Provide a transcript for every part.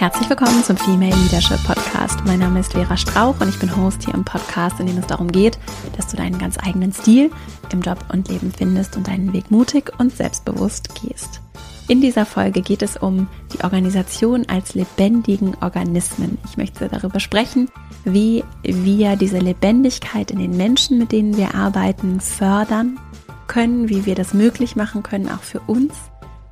Herzlich willkommen zum Female Leadership Podcast. Mein Name ist Vera Strauch und ich bin Host hier im Podcast, in dem es darum geht, dass du deinen ganz eigenen Stil im Job und Leben findest und deinen Weg mutig und selbstbewusst gehst. In dieser Folge geht es um die Organisation als lebendigen Organismen. Ich möchte darüber sprechen, wie wir diese Lebendigkeit in den Menschen, mit denen wir arbeiten, fördern können, wie wir das möglich machen können, auch für uns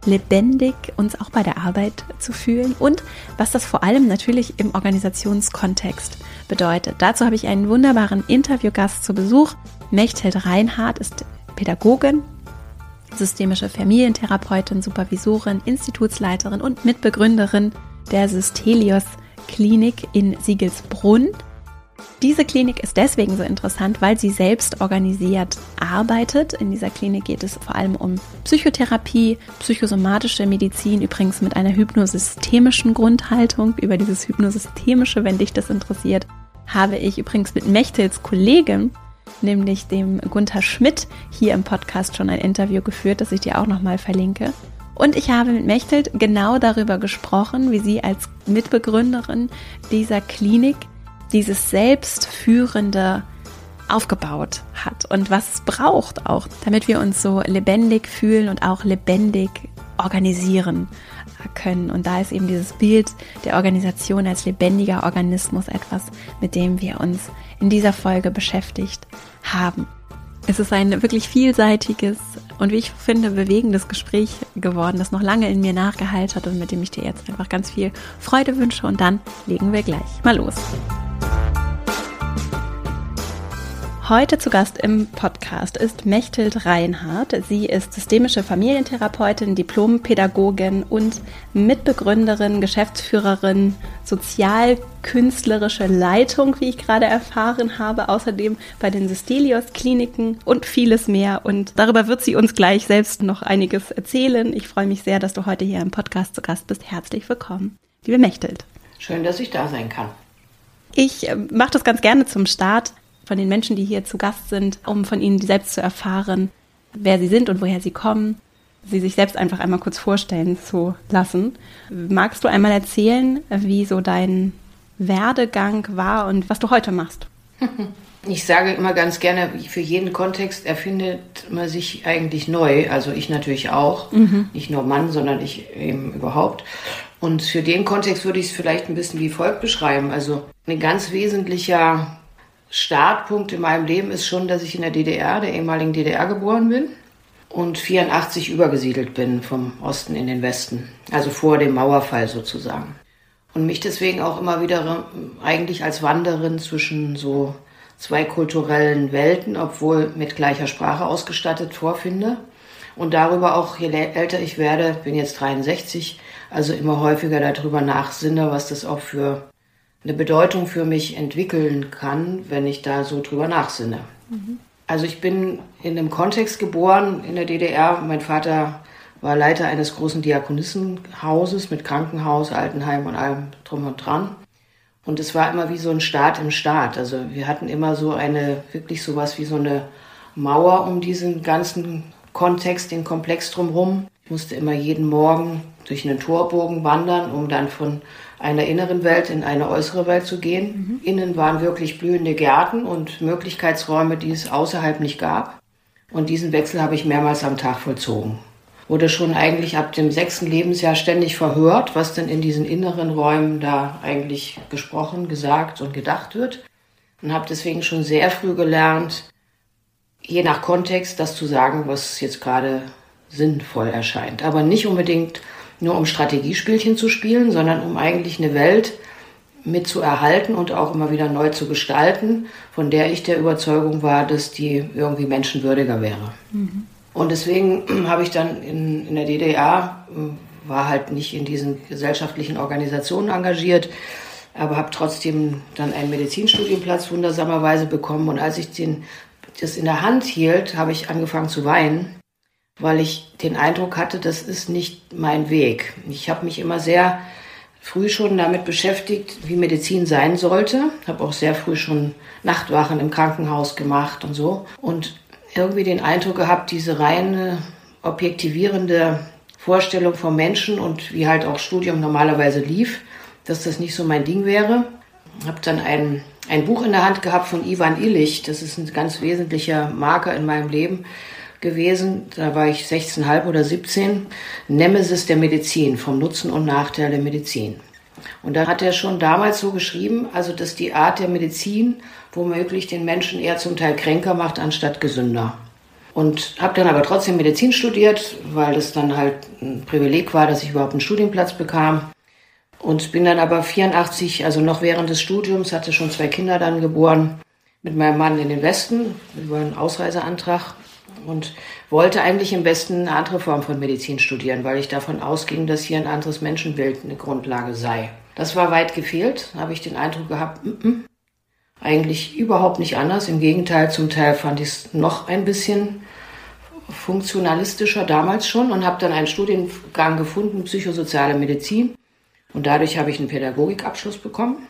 lebendig uns auch bei der Arbeit zu fühlen und was das vor allem natürlich im Organisationskontext bedeutet. Dazu habe ich einen wunderbaren Interviewgast zu Besuch. Mechthild Reinhardt ist Pädagogin, systemische Familientherapeutin, Supervisorin, Institutsleiterin und Mitbegründerin der Systelios Klinik in Siegelsbrunn. Diese Klinik ist deswegen so interessant, weil sie selbst organisiert arbeitet. In dieser Klinik geht es vor allem um Psychotherapie, psychosomatische Medizin, übrigens mit einer hypnosystemischen Grundhaltung. Über dieses hypnosystemische, wenn dich das interessiert, habe ich übrigens mit Mechtels Kollegen, nämlich dem Gunther Schmidt, hier im Podcast schon ein Interview geführt, das ich dir auch nochmal verlinke. Und ich habe mit Mechthild genau darüber gesprochen, wie sie als Mitbegründerin dieser Klinik dieses Selbstführende aufgebaut hat und was es braucht auch, damit wir uns so lebendig fühlen und auch lebendig organisieren können. Und da ist eben dieses Bild der Organisation als lebendiger Organismus etwas, mit dem wir uns in dieser Folge beschäftigt haben. Es ist ein wirklich vielseitiges und wie ich finde, bewegendes Gespräch geworden, das noch lange in mir nachgeheilt hat und mit dem ich dir jetzt einfach ganz viel Freude wünsche. Und dann legen wir gleich mal los. Heute zu Gast im Podcast ist Mechthild Reinhardt. Sie ist systemische Familientherapeutin, Diplompädagogin und Mitbegründerin, Geschäftsführerin, sozialkünstlerische Leitung, wie ich gerade erfahren habe, außerdem bei den Systelios Kliniken und vieles mehr. Und darüber wird sie uns gleich selbst noch einiges erzählen. Ich freue mich sehr, dass du heute hier im Podcast zu Gast bist. Herzlich willkommen, liebe Mechthild. Schön, dass ich da sein kann. Ich äh, mache das ganz gerne zum Start von den Menschen, die hier zu Gast sind, um von ihnen selbst zu erfahren, wer sie sind und woher sie kommen, sie sich selbst einfach einmal kurz vorstellen zu lassen. Magst du einmal erzählen, wie so dein Werdegang war und was du heute machst? Ich sage immer ganz gerne, für jeden Kontext erfindet man sich eigentlich neu. Also ich natürlich auch. Mhm. Nicht nur Mann, sondern ich eben überhaupt. Und für den Kontext würde ich es vielleicht ein bisschen wie folgt beschreiben. Also ein ganz wesentlicher Startpunkt in meinem Leben ist schon, dass ich in der DDR, der ehemaligen DDR geboren bin und 84 übergesiedelt bin vom Osten in den Westen, also vor dem Mauerfall sozusagen. Und mich deswegen auch immer wieder eigentlich als Wanderin zwischen so zwei kulturellen Welten, obwohl mit gleicher Sprache ausgestattet, vorfinde. Und darüber auch, je älter ich werde, bin jetzt 63, also immer häufiger darüber nachsinne, was das auch für eine Bedeutung für mich entwickeln kann, wenn ich da so drüber nachsinne. Mhm. Also ich bin in einem Kontext geboren in der DDR. Mein Vater war Leiter eines großen Diakonissenhauses mit Krankenhaus, Altenheim und allem drum und dran. Und es war immer wie so ein Staat im Staat. Also wir hatten immer so eine, wirklich sowas wie so eine Mauer um diesen ganzen Kontext, den Komplex drumherum. Ich musste immer jeden Morgen durch einen Torbogen wandern, um dann von einer inneren Welt in eine äußere Welt zu gehen. Mhm. Innen waren wirklich blühende Gärten und Möglichkeitsräume, die es außerhalb nicht gab. Und diesen Wechsel habe ich mehrmals am Tag vollzogen. Wurde schon eigentlich ab dem sechsten Lebensjahr ständig verhört, was denn in diesen inneren Räumen da eigentlich gesprochen, gesagt und gedacht wird. Und habe deswegen schon sehr früh gelernt, je nach Kontext das zu sagen, was jetzt gerade sinnvoll erscheint. Aber nicht unbedingt nur um Strategiespielchen zu spielen, sondern um eigentlich eine Welt mit zu erhalten und auch immer wieder neu zu gestalten, von der ich der Überzeugung war, dass die irgendwie menschenwürdiger wäre. Mhm. Und deswegen habe ich dann in, in der DDR, äh, war halt nicht in diesen gesellschaftlichen Organisationen engagiert, aber habe trotzdem dann einen Medizinstudienplatz wundersamerweise bekommen. Und als ich den das in der Hand hielt, habe ich angefangen zu weinen, weil ich den Eindruck hatte, das ist nicht mein Weg. Ich habe mich immer sehr früh schon damit beschäftigt, wie Medizin sein sollte. Habe auch sehr früh schon Nachtwachen im Krankenhaus gemacht und so. Und irgendwie den Eindruck gehabt, diese reine objektivierende Vorstellung vom Menschen und wie halt auch Studium normalerweise lief, dass das nicht so mein Ding wäre. Habe dann ein, ein Buch in der Hand gehabt von Ivan Illich. Das ist ein ganz wesentlicher Marker in meinem Leben gewesen. Da war ich 16,5 oder 17. Nemesis der Medizin, vom Nutzen und Nachteil der Medizin. Und da hat er schon damals so geschrieben, also dass die Art der Medizin womöglich den Menschen eher zum Teil kränker macht, anstatt gesünder. Und habe dann aber trotzdem Medizin studiert, weil es dann halt ein Privileg war, dass ich überhaupt einen Studienplatz bekam. Und bin dann aber 84, also noch während des Studiums, hatte schon zwei Kinder dann geboren, mit meinem Mann in den Westen über einen Ausreiseantrag und wollte eigentlich im Westen eine andere Form von Medizin studieren, weil ich davon ausging, dass hier ein anderes Menschenbild eine Grundlage sei. Das war weit gefehlt, habe ich den Eindruck gehabt, m -m, eigentlich überhaupt nicht anders. Im Gegenteil, zum Teil fand ich es noch ein bisschen funktionalistischer damals schon und habe dann einen Studiengang gefunden, psychosoziale Medizin. Und dadurch habe ich einen Pädagogikabschluss bekommen.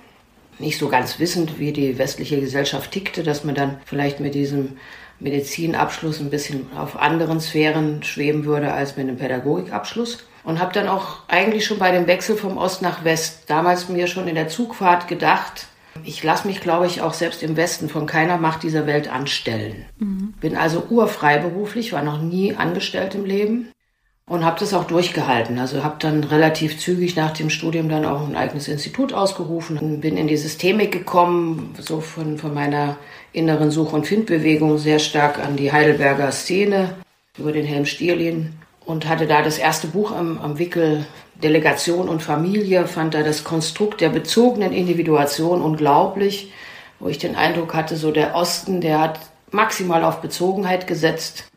Nicht so ganz wissend, wie die westliche Gesellschaft tickte, dass man dann vielleicht mit diesem Medizinabschluss ein bisschen auf anderen Sphären schweben würde als mit einem Pädagogikabschluss. Und habe dann auch eigentlich schon bei dem Wechsel vom Ost nach West damals mir schon in der Zugfahrt gedacht, ich lasse mich, glaube ich, auch selbst im Westen von keiner Macht dieser Welt anstellen. Mhm. Bin also urfreiberuflich, war noch nie angestellt im Leben und habe das auch durchgehalten. Also habe dann relativ zügig nach dem Studium dann auch ein eigenes Institut ausgerufen und bin in die Systemik gekommen, so von, von meiner inneren Such- und Findbewegung sehr stark an die Heidelberger Szene über den Helm Stierlin und hatte da das erste Buch am, am Wickel. Delegation und Familie fand da das Konstrukt der bezogenen Individuation unglaublich, wo ich den Eindruck hatte, so der Osten, der hat maximal auf Bezogenheit gesetzt,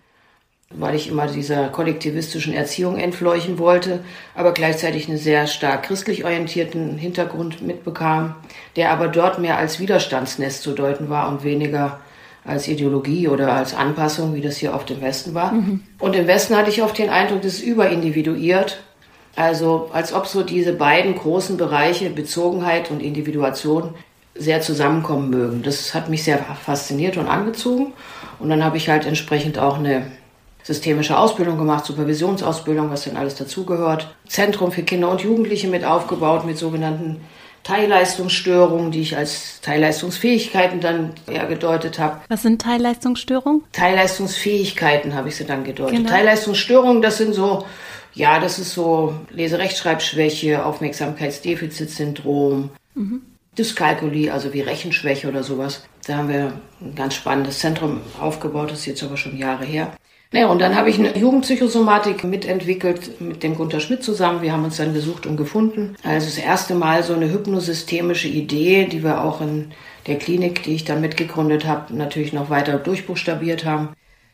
weil ich immer dieser kollektivistischen Erziehung entfleuchen wollte, aber gleichzeitig einen sehr stark christlich orientierten Hintergrund mitbekam, der aber dort mehr als Widerstandsnest zu deuten war und weniger als Ideologie oder als Anpassung, wie das hier auf dem Westen war. Mhm. Und im Westen hatte ich oft den Eindruck, das ist überindividuiert also als ob so diese beiden großen Bereiche Bezogenheit und Individuation sehr zusammenkommen mögen. Das hat mich sehr fasziniert und angezogen. Und dann habe ich halt entsprechend auch eine systemische Ausbildung gemacht, Supervisionsausbildung, was denn alles dazugehört. Zentrum für Kinder und Jugendliche mit aufgebaut, mit sogenannten Teilleistungsstörungen, die ich als Teilleistungsfähigkeiten dann eher gedeutet habe. Was sind Teilleistungsstörungen? Teilleistungsfähigkeiten habe ich sie dann gedeutet. Genau. Teilleistungsstörungen, das sind so ja, das ist so Leserechtschreibschwäche, Aufmerksamkeitsdefizitsyndrom, mhm. Dyskalkulie, also wie Rechenschwäche oder sowas. Da haben wir ein ganz spannendes Zentrum aufgebaut, das ist jetzt aber schon Jahre her. Naja, und dann habe ich eine Jugendpsychosomatik mitentwickelt mit dem Gunter Schmidt zusammen. Wir haben uns dann gesucht und gefunden. Also das erste Mal so eine hypnosystemische Idee, die wir auch in der Klinik, die ich dann mitgegründet habe, natürlich noch weiter durchbuchstabiert haben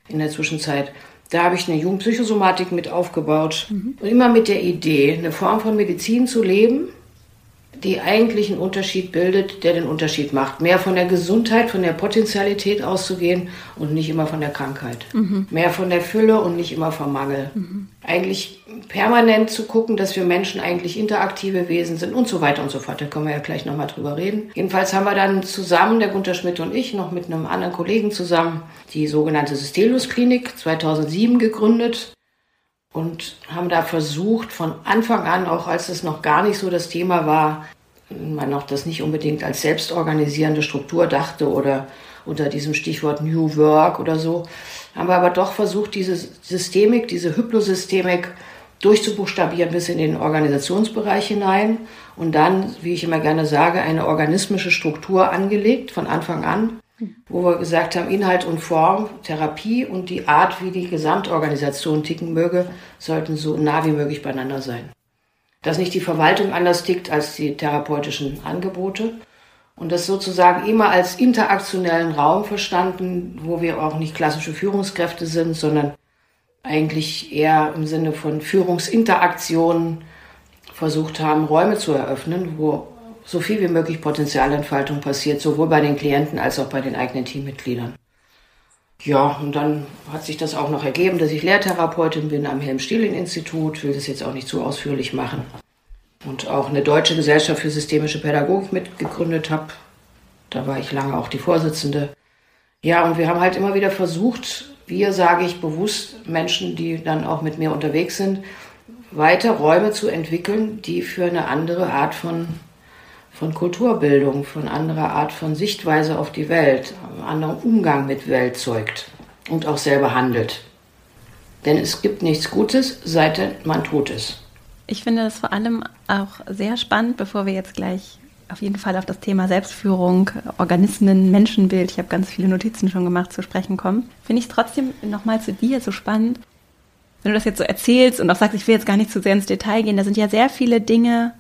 in der Zwischenzeit. Da habe ich eine Jugendpsychosomatik mit aufgebaut. Mhm. Und immer mit der Idee, eine Form von Medizin zu leben, die eigentlich einen Unterschied bildet, der den Unterschied macht. Mehr von der Gesundheit, von der Potentialität auszugehen und nicht immer von der Krankheit. Mhm. Mehr von der Fülle und nicht immer vom Mangel. Mhm. Eigentlich permanent zu gucken, dass wir Menschen eigentlich interaktive Wesen sind und so weiter und so fort. Da können wir ja gleich nochmal drüber reden. Jedenfalls haben wir dann zusammen, der Gunter Schmidt und ich, noch mit einem anderen Kollegen zusammen, die sogenannte Systelus Klinik 2007 gegründet und haben da versucht, von Anfang an, auch als es noch gar nicht so das Thema war, man auch das nicht unbedingt als selbstorganisierende Struktur dachte oder unter diesem Stichwort New Work oder so, haben wir aber doch versucht, diese Systemik, diese Hypnosystemik durchzubuchstabieren bis in den Organisationsbereich hinein und dann, wie ich immer gerne sage, eine organismische Struktur angelegt von Anfang an, wo wir gesagt haben, Inhalt und Form, Therapie und die Art, wie die Gesamtorganisation ticken möge, sollten so nah wie möglich beieinander sein. Dass nicht die Verwaltung anders tickt als die therapeutischen Angebote und das sozusagen immer als interaktionellen Raum verstanden, wo wir auch nicht klassische Führungskräfte sind, sondern eigentlich eher im Sinne von Führungsinteraktionen versucht haben, Räume zu eröffnen, wo so viel wie möglich Potenzialentfaltung passiert, sowohl bei den Klienten als auch bei den eigenen Teammitgliedern. Ja, und dann hat sich das auch noch ergeben, dass ich Lehrtherapeutin bin am Helm-Stieling-Institut, will das jetzt auch nicht zu ausführlich machen. Und auch eine deutsche Gesellschaft für systemische Pädagogik mitgegründet habe. Da war ich lange auch die Vorsitzende. Ja, und wir haben halt immer wieder versucht, wir sage ich bewusst Menschen, die dann auch mit mir unterwegs sind, weiter Räume zu entwickeln, die für eine andere Art von, von Kulturbildung, von anderer Art von Sichtweise auf die Welt, anderen Umgang mit Welt zeugt und auch selber handelt. Denn es gibt nichts Gutes, seit man tot ist. Ich finde das vor allem auch sehr spannend, bevor wir jetzt gleich auf jeden Fall auf das Thema Selbstführung, Organismen, Menschenbild, ich habe ganz viele Notizen schon gemacht, zu sprechen kommen. Finde ich trotzdem nochmal zu dir so spannend, wenn du das jetzt so erzählst und auch sagst, ich will jetzt gar nicht zu sehr ins Detail gehen, da sind ja sehr viele Dinge,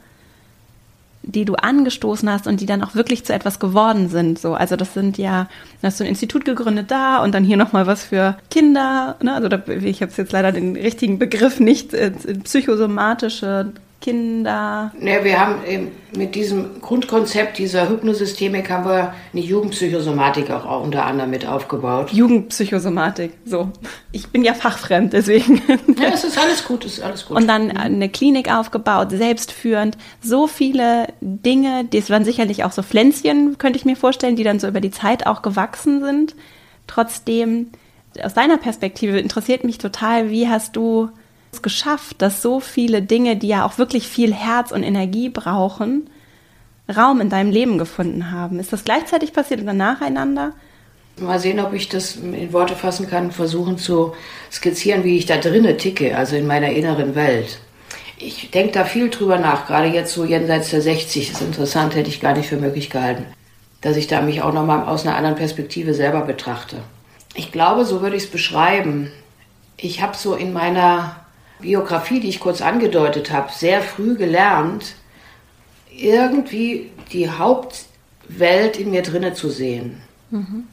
die du angestoßen hast und die dann auch wirklich zu etwas geworden sind. So, also das sind ja, du hast so ein Institut gegründet da und dann hier nochmal was für Kinder. Ne? Also da, ich habe jetzt leider den richtigen Begriff nicht, äh, psychosomatische Kinder? Ja, wir haben eben mit diesem Grundkonzept dieser Hypnosystemik haben wir eine Jugendpsychosomatik auch unter anderem mit aufgebaut. Jugendpsychosomatik, so. Ich bin ja fachfremd, deswegen. Ja, es ist alles gut, es ist alles gut. Und dann eine Klinik aufgebaut, selbstführend. So viele Dinge, das waren sicherlich auch so Pflänzchen, könnte ich mir vorstellen, die dann so über die Zeit auch gewachsen sind. Trotzdem, aus deiner Perspektive interessiert mich total, wie hast du es geschafft, dass so viele Dinge, die ja auch wirklich viel Herz und Energie brauchen, Raum in deinem Leben gefunden haben. Ist das gleichzeitig passiert oder nacheinander? Mal sehen, ob ich das in Worte fassen kann, versuchen zu skizzieren, wie ich da drinne ticke, also in meiner inneren Welt. Ich denke da viel drüber nach, gerade jetzt so jenseits der 60, das ist interessant, hätte ich gar nicht für möglich gehalten, dass ich da mich auch nochmal aus einer anderen Perspektive selber betrachte. Ich glaube, so würde ich es beschreiben. Ich habe so in meiner Biografie, die ich kurz angedeutet habe, sehr früh gelernt, irgendwie die Hauptwelt in mir drinne zu sehen. Mhm.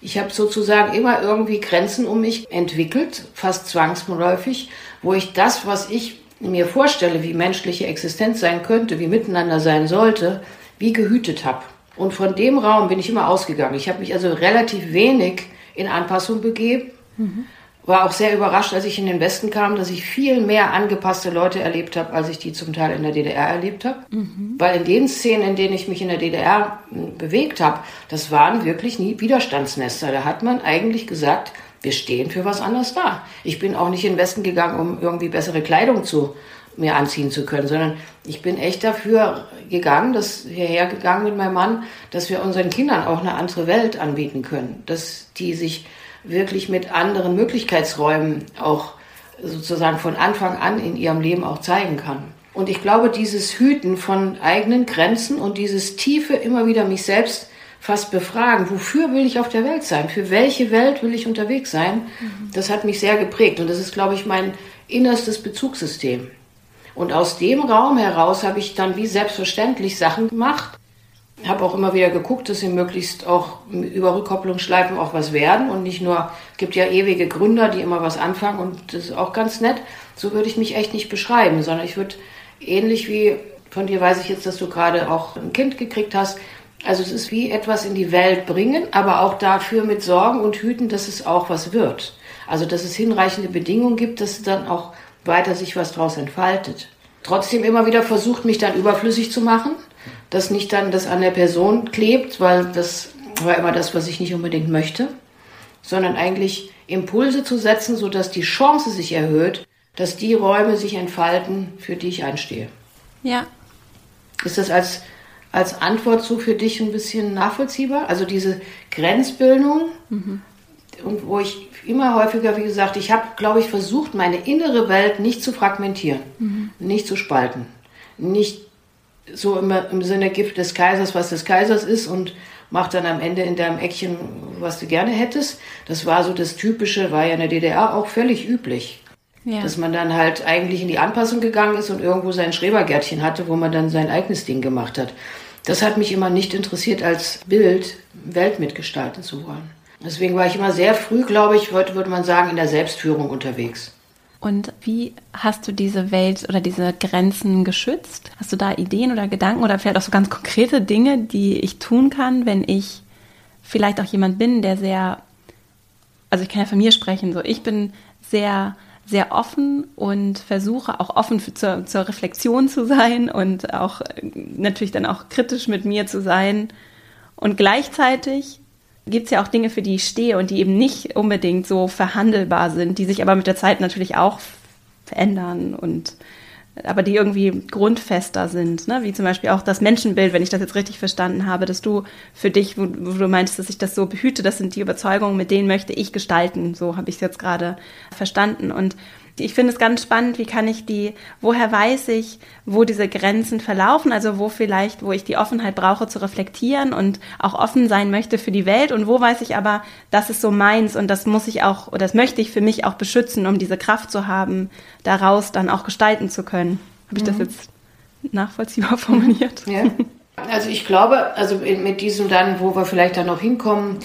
Ich habe sozusagen immer irgendwie Grenzen um mich entwickelt, fast zwangsläufig, wo ich das, was ich mir vorstelle, wie menschliche Existenz sein könnte, wie miteinander sein sollte, wie gehütet habe. Und von dem Raum bin ich immer ausgegangen. Ich habe mich also relativ wenig in Anpassung begeben. Mhm war auch sehr überrascht, als ich in den Westen kam, dass ich viel mehr angepasste Leute erlebt habe, als ich die zum Teil in der DDR erlebt habe. Mhm. Weil in den Szenen, in denen ich mich in der DDR hm, bewegt habe, das waren wirklich nie Widerstandsnester. Da hat man eigentlich gesagt, wir stehen für was anderes da. Ich bin auch nicht in den Westen gegangen, um irgendwie bessere Kleidung zu mir anziehen zu können, sondern ich bin echt dafür gegangen, das hierher gegangen mit meinem Mann, dass wir unseren Kindern auch eine andere Welt anbieten können, dass die sich wirklich mit anderen Möglichkeitsräumen auch sozusagen von Anfang an in ihrem Leben auch zeigen kann. Und ich glaube, dieses Hüten von eigenen Grenzen und dieses tiefe immer wieder mich selbst fast befragen, wofür will ich auf der Welt sein? Für welche Welt will ich unterwegs sein? Mhm. Das hat mich sehr geprägt und das ist, glaube ich, mein innerstes Bezugssystem. Und aus dem Raum heraus habe ich dann wie selbstverständlich Sachen gemacht, habe auch immer wieder geguckt, dass sie möglichst auch über Rückkopplungsschleifen auch was werden und nicht nur, gibt ja ewige Gründer, die immer was anfangen und das ist auch ganz nett. So würde ich mich echt nicht beschreiben, sondern ich würde ähnlich wie von dir weiß ich jetzt, dass du gerade auch ein Kind gekriegt hast. Also es ist wie etwas in die Welt bringen, aber auch dafür mit Sorgen und Hüten, dass es auch was wird. Also dass es hinreichende Bedingungen gibt, dass dann auch weiter sich was draus entfaltet. Trotzdem immer wieder versucht, mich dann überflüssig zu machen dass nicht dann das an der Person klebt, weil das war immer das, was ich nicht unbedingt möchte, sondern eigentlich Impulse zu setzen, sodass die Chance sich erhöht, dass die Räume sich entfalten, für die ich einstehe. Ja. Ist das als, als Antwort so für dich ein bisschen nachvollziehbar? Also diese Grenzbildung mhm. und wo ich immer häufiger, wie gesagt, ich habe, glaube ich, versucht, meine innere Welt nicht zu fragmentieren, mhm. nicht zu spalten, nicht so immer im Sinne Gift des Kaisers, was des Kaisers ist und mach dann am Ende in deinem Eckchen, was du gerne hättest. Das war so das Typische, war ja in der DDR auch völlig üblich. Ja. Dass man dann halt eigentlich in die Anpassung gegangen ist und irgendwo sein Schrebergärtchen hatte, wo man dann sein eigenes Ding gemacht hat. Das hat mich immer nicht interessiert, als Bild Welt mitgestalten zu wollen. Deswegen war ich immer sehr früh, glaube ich, heute würde man sagen, in der Selbstführung unterwegs. Und wie hast du diese Welt oder diese Grenzen geschützt? Hast du da Ideen oder Gedanken oder vielleicht auch so ganz konkrete Dinge, die ich tun kann, wenn ich vielleicht auch jemand bin, der sehr also ich kann ja von mir sprechen, so ich bin sehr sehr offen und versuche auch offen für, zur, zur Reflexion zu sein und auch äh, natürlich dann auch kritisch mit mir zu sein. Und gleichzeitig gibt es ja auch Dinge, für die ich stehe und die eben nicht unbedingt so verhandelbar sind, die sich aber mit der Zeit natürlich auch verändern und aber die irgendwie grundfester sind, ne? wie zum Beispiel auch das Menschenbild, wenn ich das jetzt richtig verstanden habe, dass du für dich, wo, wo du meinst, dass ich das so behüte, das sind die Überzeugungen, mit denen möchte ich gestalten, so habe ich es jetzt gerade verstanden und ich finde es ganz spannend, wie kann ich die, woher weiß ich, wo diese Grenzen verlaufen, also wo vielleicht, wo ich die Offenheit brauche zu reflektieren und auch offen sein möchte für die Welt und wo weiß ich aber, das ist so meins und das muss ich auch, oder das möchte ich für mich auch beschützen, um diese Kraft zu haben, daraus dann auch gestalten zu können. Habe ich mhm. das jetzt nachvollziehbar formuliert? Ja. Also ich glaube, also mit diesem dann, wo wir vielleicht dann noch hinkommen,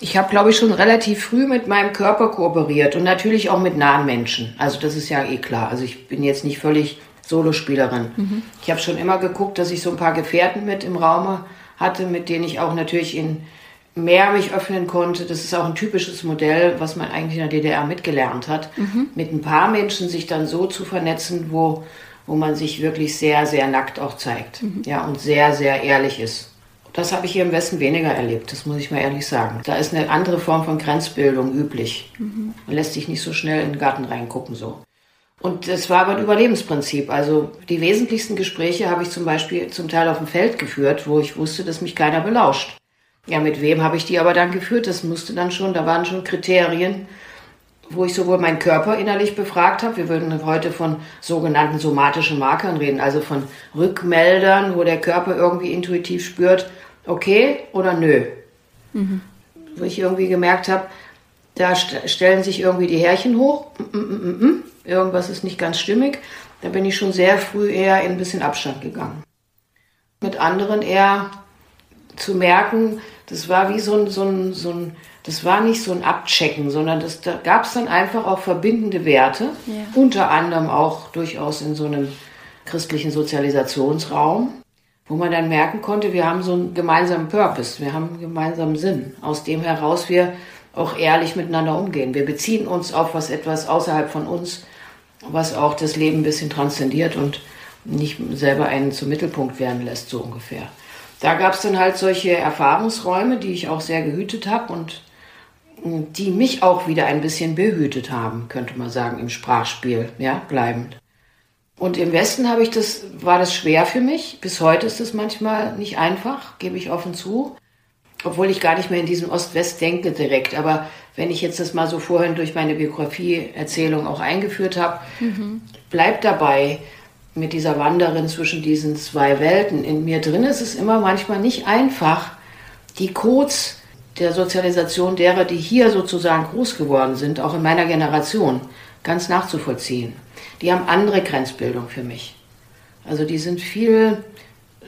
ich habe, glaube ich, schon relativ früh mit meinem Körper kooperiert und natürlich auch mit nahen Menschen. Also das ist ja eh klar. Also ich bin jetzt nicht völlig Solospielerin. Mhm. Ich habe schon immer geguckt, dass ich so ein paar Gefährten mit im Raume hatte, mit denen ich auch natürlich in mehr mich öffnen konnte. Das ist auch ein typisches Modell, was man eigentlich in der DDR mitgelernt hat. Mhm. Mit ein paar Menschen sich dann so zu vernetzen, wo, wo man sich wirklich sehr, sehr nackt auch zeigt. Mhm. Ja, und sehr, sehr ehrlich ist. Das habe ich hier im Westen weniger erlebt, das muss ich mal ehrlich sagen. Da ist eine andere Form von Grenzbildung üblich. Mhm. Man lässt sich nicht so schnell in den Garten reingucken so. Und das war aber ein Überlebensprinzip. Also die wesentlichsten Gespräche habe ich zum Beispiel zum Teil auf dem Feld geführt, wo ich wusste, dass mich keiner belauscht. Ja, mit wem habe ich die aber dann geführt? Das musste dann schon, da waren schon Kriterien, wo ich sowohl meinen Körper innerlich befragt habe, wir würden heute von sogenannten somatischen Markern reden, also von Rückmeldern, wo der Körper irgendwie intuitiv spürt, okay oder nö. Mhm. Wo ich irgendwie gemerkt habe, da st stellen sich irgendwie die Härchen hoch, mm, mm, mm, irgendwas ist nicht ganz stimmig. Da bin ich schon sehr früh eher in ein bisschen Abstand gegangen. Mit anderen eher zu merken, das war wie so ein, so ein, so ein das war nicht so ein Abchecken, sondern das, da gab es dann einfach auch verbindende Werte, ja. unter anderem auch durchaus in so einem christlichen Sozialisationsraum, wo man dann merken konnte, wir haben so einen gemeinsamen Purpose, wir haben einen gemeinsamen Sinn, aus dem heraus wir auch ehrlich miteinander umgehen. Wir beziehen uns auf was etwas außerhalb von uns, was auch das Leben ein bisschen transzendiert und nicht selber einen zum Mittelpunkt werden lässt, so ungefähr. Da gab es dann halt solche Erfahrungsräume, die ich auch sehr gehütet habe und die mich auch wieder ein bisschen behütet haben, könnte man sagen, im Sprachspiel, ja, bleibend. Und im Westen habe ich das, war das schwer für mich. Bis heute ist es manchmal nicht einfach, gebe ich offen zu. Obwohl ich gar nicht mehr in diesem Ost-West denke direkt. Aber wenn ich jetzt das mal so vorhin durch meine Biografie-Erzählung auch eingeführt habe, mhm. bleibt dabei mit dieser Wanderin zwischen diesen zwei Welten. In mir drin ist es immer manchmal nicht einfach, die Codes der Sozialisation derer, die hier sozusagen groß geworden sind, auch in meiner Generation, ganz nachzuvollziehen. Die haben andere Grenzbildung für mich. Also die sind viel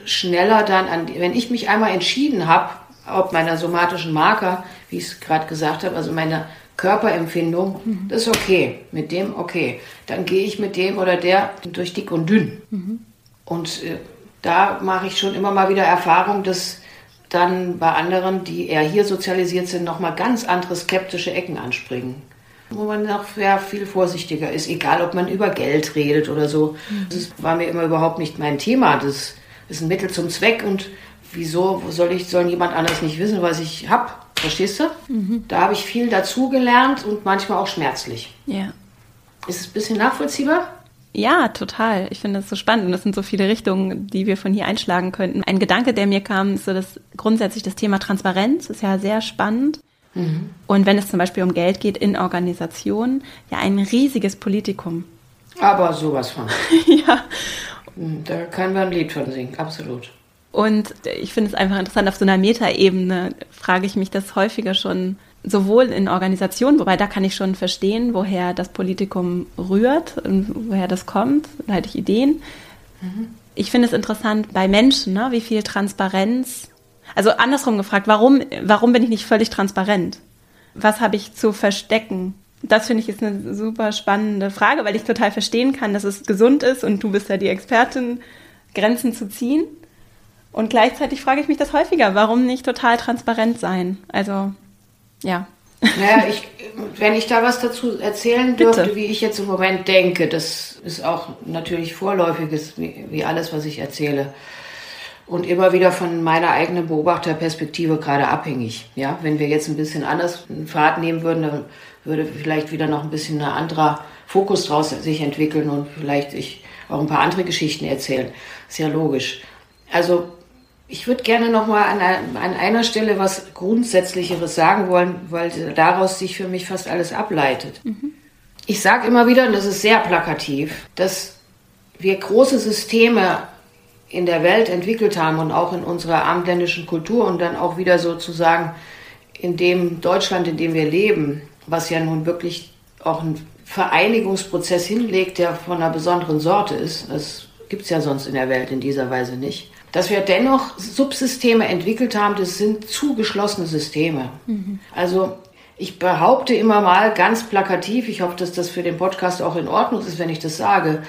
schneller dann an, wenn ich mich einmal entschieden habe, ob meiner somatischen Marker, wie ich es gerade gesagt habe, also meine Körperempfindung, mhm. das ist okay, mit dem okay. Dann gehe ich mit dem oder der durch dick und dünn. Mhm. Und äh, da mache ich schon immer mal wieder Erfahrung, dass dann bei anderen, die eher hier sozialisiert sind, nochmal ganz andere skeptische Ecken anspringen. Wo man noch sehr viel vorsichtiger ist, egal ob man über Geld redet oder so. Mhm. Das war mir immer überhaupt nicht mein Thema. Das ist ein Mittel zum Zweck und wieso soll ich, soll jemand anders nicht wissen, was ich habe? Verstehst du? Mhm. Da habe ich viel dazugelernt und manchmal auch schmerzlich. Ja. Ist es ein bisschen nachvollziehbar? Ja, total. Ich finde das so spannend und das sind so viele Richtungen, die wir von hier einschlagen könnten. Ein Gedanke, der mir kam, ist so dass grundsätzlich das Thema Transparenz ist ja sehr spannend. Mhm. Und wenn es zum Beispiel um Geld geht in Organisationen, ja ein riesiges Politikum. Aber sowas von. ja. Hm, da können wir ein Lied von singen, absolut. Und ich finde es einfach interessant, auf so einer Metaebene frage ich mich das häufiger schon, sowohl in Organisationen, wobei da kann ich schon verstehen, woher das Politikum rührt und woher das kommt, da hätte ich Ideen. Mhm. Ich finde es interessant bei Menschen, ne, wie viel Transparenz, also andersrum gefragt, warum, warum bin ich nicht völlig transparent? Was habe ich zu verstecken? Das finde ich ist eine super spannende Frage, weil ich total verstehen kann, dass es gesund ist und du bist ja die Expertin, Grenzen zu ziehen. Und gleichzeitig frage ich mich das häufiger, warum nicht total transparent sein? Also ja. Naja, ich, wenn ich da was dazu erzählen dürfte, Bitte. wie ich jetzt im Moment denke, das ist auch natürlich vorläufiges, wie, wie alles, was ich erzähle. Und immer wieder von meiner eigenen Beobachterperspektive gerade abhängig. Ja, wenn wir jetzt ein bisschen anders einen Pfad nehmen würden, dann würde vielleicht wieder noch ein bisschen ein anderer Fokus draus sich entwickeln und vielleicht ich auch ein paar andere Geschichten erzählen. Ist ja logisch. Also ich würde gerne noch mal an, an einer Stelle was Grundsätzlicheres sagen wollen, weil daraus sich für mich fast alles ableitet. Mhm. Ich sage immer wieder, und das ist sehr plakativ, dass wir große Systeme in der Welt entwickelt haben und auch in unserer abendländischen Kultur und dann auch wieder sozusagen in dem Deutschland, in dem wir leben, was ja nun wirklich auch einen Vereinigungsprozess hinlegt, der von einer besonderen Sorte ist. Das gibt es ja sonst in der Welt in dieser Weise nicht. Dass wir dennoch Subsysteme entwickelt haben, das sind zugeschlossene Systeme. Mhm. Also ich behaupte immer mal ganz plakativ, ich hoffe, dass das für den Podcast auch in Ordnung ist, wenn ich das sage,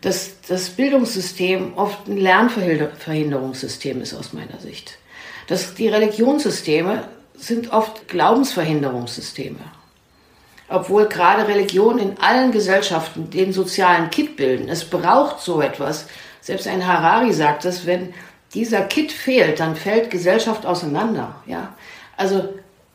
dass das Bildungssystem oft ein Lernverhinderungssystem ist aus meiner Sicht. Dass die Religionssysteme sind oft Glaubensverhinderungssysteme obwohl gerade Religion in allen Gesellschaften den sozialen Kit bilden. Es braucht so etwas. Selbst ein Harari sagt es, wenn dieser Kit fehlt, dann fällt Gesellschaft auseinander. Ja? Also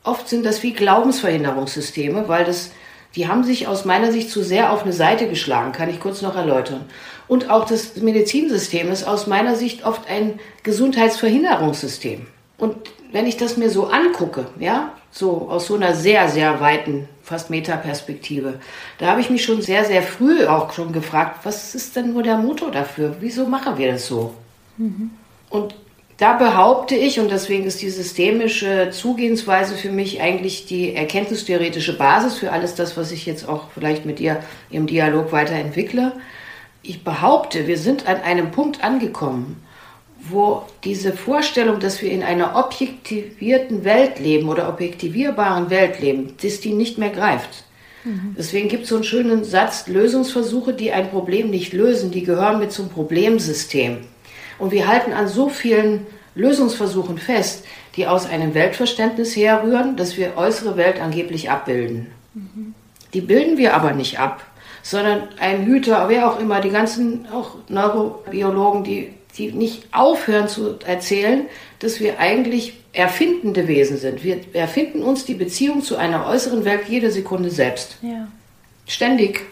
oft sind das wie Glaubensverhinderungssysteme, weil das, die haben sich aus meiner Sicht zu sehr auf eine Seite geschlagen, kann ich kurz noch erläutern. Und auch das Medizinsystem ist aus meiner Sicht oft ein Gesundheitsverhinderungssystem. Und wenn ich das mir so angucke, ja, so aus so einer sehr, sehr weiten, fast Metaperspektive, da habe ich mich schon sehr, sehr früh auch schon gefragt, was ist denn nur der Motor dafür? Wieso machen wir das so? Mhm. Und da behaupte ich, und deswegen ist die systemische Zugehensweise für mich eigentlich die erkenntnistheoretische Basis für alles das, was ich jetzt auch vielleicht mit dir im Dialog weiterentwickle. Ich behaupte, wir sind an einem Punkt angekommen, wo diese Vorstellung, dass wir in einer objektivierten Welt leben oder objektivierbaren Welt leben, dass die nicht mehr greift. Mhm. Deswegen gibt es so einen schönen Satz, Lösungsversuche, die ein Problem nicht lösen, die gehören mit zum Problemsystem. Und wir halten an so vielen Lösungsversuchen fest, die aus einem Weltverständnis herrühren, dass wir äußere Welt angeblich abbilden. Mhm. Die bilden wir aber nicht ab, sondern ein Hüter, wer auch immer, die ganzen auch Neurobiologen, die die nicht aufhören zu erzählen, dass wir eigentlich erfindende Wesen sind. Wir erfinden uns die Beziehung zu einer äußeren Welt jede Sekunde selbst. Ja. Ständig.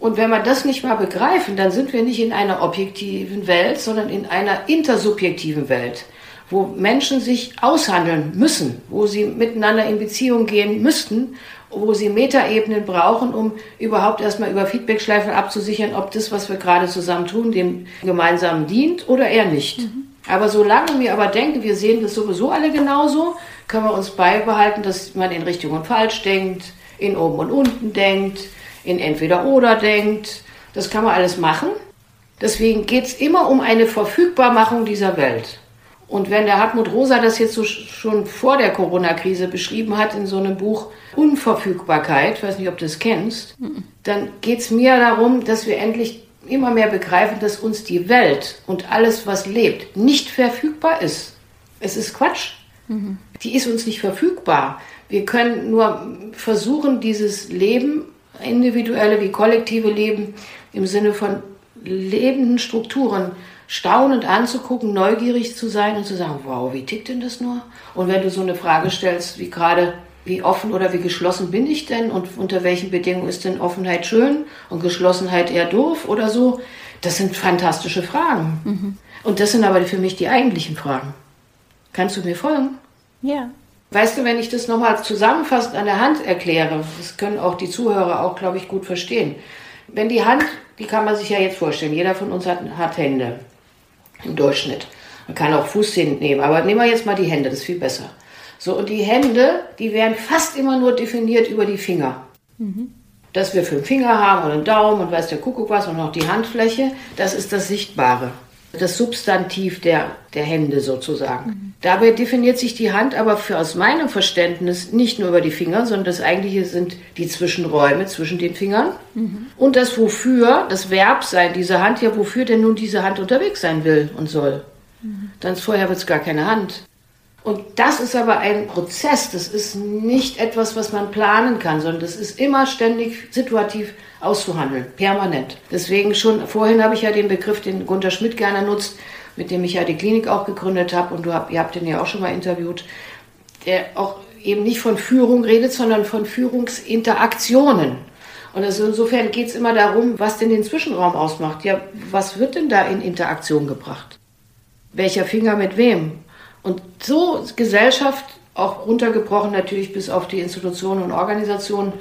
Und wenn wir das nicht mal begreifen, dann sind wir nicht in einer objektiven Welt, sondern in einer intersubjektiven Welt, wo Menschen sich aushandeln müssen, wo sie miteinander in Beziehung gehen müssten wo sie Metaebenen brauchen, um überhaupt erstmal über Feedbackschleifen abzusichern, ob das, was wir gerade zusammen tun, dem gemeinsamen dient oder eher nicht. Mhm. Aber solange wir aber denken, wir sehen das sowieso alle genauso, können wir uns beibehalten, dass man in Richtung und falsch denkt, in oben und unten denkt, in entweder oder denkt. Das kann man alles machen. Deswegen geht es immer um eine Verfügbarmachung dieser Welt. Und wenn der Hartmut Rosa das jetzt so schon vor der Corona-Krise beschrieben hat in so einem Buch Unverfügbarkeit, ich weiß nicht, ob du das kennst, dann geht es mir darum, dass wir endlich immer mehr begreifen, dass uns die Welt und alles, was lebt, nicht verfügbar ist. Es ist Quatsch. Mhm. Die ist uns nicht verfügbar. Wir können nur versuchen, dieses Leben, individuelle wie kollektive Leben, im Sinne von lebenden Strukturen staunend anzugucken, neugierig zu sein und zu sagen, wow, wie tickt denn das nur? Und wenn du so eine Frage stellst, wie gerade, wie offen oder wie geschlossen bin ich denn und unter welchen Bedingungen ist denn Offenheit schön und Geschlossenheit eher doof oder so, das sind fantastische Fragen. Mhm. Und das sind aber für mich die eigentlichen Fragen. Kannst du mir folgen? Ja. Weißt du, wenn ich das nochmal zusammenfassend an der Hand erkläre, das können auch die Zuhörer auch, glaube ich, gut verstehen. Wenn die Hand, die kann man sich ja jetzt vorstellen, jeder von uns hat, hat Hände im Durchschnitt. Man kann auch Fußzehen nehmen, aber nehmen wir jetzt mal die Hände, das ist viel besser. So, und die Hände, die werden fast immer nur definiert über die Finger. Mhm. Dass wir fünf Finger haben und einen Daumen und weiß der Kuckuck was und noch die Handfläche, das ist das Sichtbare das Substantiv der, der Hände sozusagen. Mhm. Dabei definiert sich die Hand aber für aus meinem Verständnis nicht nur über die Finger, sondern das eigentliche sind die Zwischenräume zwischen den Fingern mhm. und das Wofür, das Verb sein dieser Hand, ja wofür denn nun diese Hand unterwegs sein will und soll. Mhm. Dann vorher wird es gar keine Hand. Und das ist aber ein Prozess, das ist nicht etwas, was man planen kann, sondern das ist immer ständig situativ auszuhandeln, permanent. Deswegen schon, vorhin habe ich ja den Begriff, den Gunter Schmidt gerne nutzt, mit dem ich ja die Klinik auch gegründet habe und du ihr habt den ja auch schon mal interviewt, der auch eben nicht von Führung redet, sondern von Führungsinteraktionen. Und also insofern geht es immer darum, was denn den Zwischenraum ausmacht. Ja, was wird denn da in Interaktion gebracht? Welcher Finger mit wem? Und so Gesellschaft, auch runtergebrochen natürlich bis auf die Institutionen und Organisationen,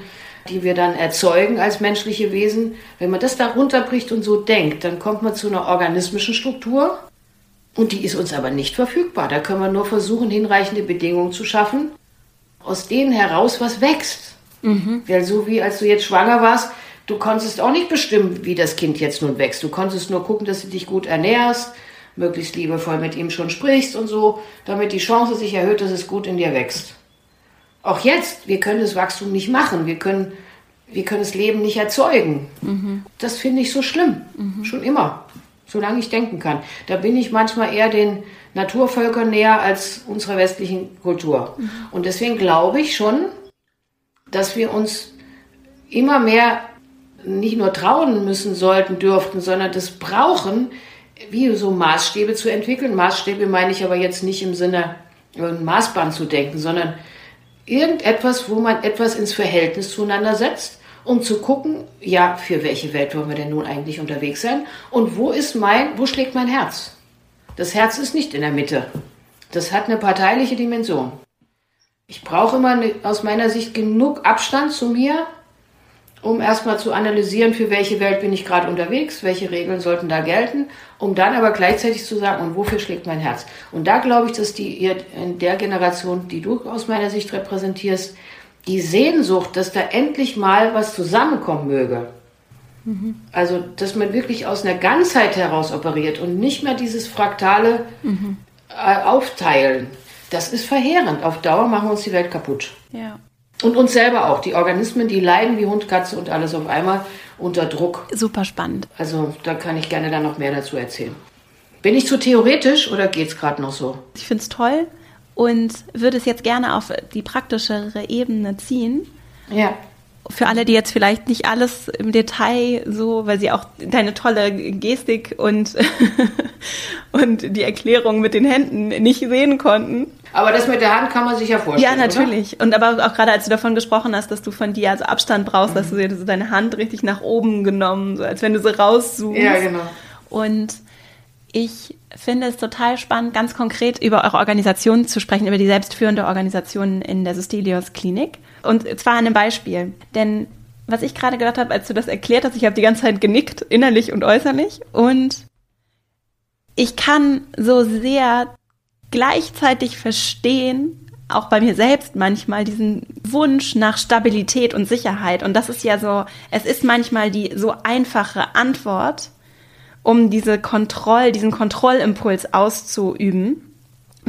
die wir dann erzeugen als menschliche Wesen, wenn man das da runterbricht und so denkt, dann kommt man zu einer organismischen Struktur und die ist uns aber nicht verfügbar. Da können wir nur versuchen, hinreichende Bedingungen zu schaffen, aus denen heraus was wächst. Mhm. Weil so wie als du jetzt schwanger warst, du konntest auch nicht bestimmen, wie das Kind jetzt nun wächst. Du konntest nur gucken, dass du dich gut ernährst, möglichst liebevoll mit ihm schon sprichst und so, damit die Chance sich erhöht, dass es gut in dir wächst. Auch jetzt, wir können das Wachstum nicht machen, wir können, wir können das Leben nicht erzeugen. Mhm. Das finde ich so schlimm, mhm. schon immer, solange ich denken kann. Da bin ich manchmal eher den Naturvölkern näher als unserer westlichen Kultur. Mhm. Und deswegen glaube ich schon, dass wir uns immer mehr nicht nur trauen müssen sollten, dürften, sondern das brauchen, wie so Maßstäbe zu entwickeln. Maßstäbe meine ich aber jetzt nicht im Sinne, ein Maßband zu denken, sondern irgendetwas, wo man etwas ins Verhältnis zueinander setzt, um zu gucken, ja, für welche Welt wollen wir denn nun eigentlich unterwegs sein und wo ist mein, wo schlägt mein Herz? Das Herz ist nicht in der Mitte. Das hat eine parteiliche Dimension. Ich brauche immer aus meiner Sicht genug Abstand zu mir, um erstmal zu analysieren, für welche Welt bin ich gerade unterwegs, welche Regeln sollten da gelten, um dann aber gleichzeitig zu sagen, und wofür schlägt mein Herz. Und da glaube ich, dass die in der Generation, die du aus meiner Sicht repräsentierst, die Sehnsucht, dass da endlich mal was zusammenkommen möge. Mhm. Also, dass man wirklich aus einer Ganzheit heraus operiert und nicht mehr dieses fraktale mhm. Aufteilen. Das ist verheerend. Auf Dauer machen wir uns die Welt kaputt. Ja. Und uns selber auch. Die Organismen, die leiden wie Hund, Katze und alles auf einmal unter Druck. Super spannend. Also da kann ich gerne dann noch mehr dazu erzählen. Bin ich zu theoretisch oder geht es gerade noch so? Ich finde es toll und würde es jetzt gerne auf die praktischere Ebene ziehen. Ja. Für alle, die jetzt vielleicht nicht alles im Detail so, weil sie auch deine tolle Gestik und, und die Erklärung mit den Händen nicht sehen konnten, aber das mit der Hand kann man sich ja vorstellen. Ja, natürlich. Oder? Und aber auch gerade als du davon gesprochen hast, dass du von dir also Abstand brauchst, mhm. dass du dir so deine Hand richtig nach oben genommen, so als wenn du sie rauszoomst. Ja, genau. Und ich finde es total spannend, ganz konkret über eure Organisation zu sprechen, über die selbstführende Organisation in der Systelios Klinik. Und zwar an einem Beispiel. Denn was ich gerade gedacht habe, als du das erklärt hast, ich habe die ganze Zeit genickt, innerlich und äußerlich. Und ich kann so sehr gleichzeitig verstehen, auch bei mir selbst manchmal diesen Wunsch nach Stabilität und Sicherheit. Und das ist ja so, es ist manchmal die so einfache Antwort, um diese Kontroll, diesen Kontrollimpuls auszuüben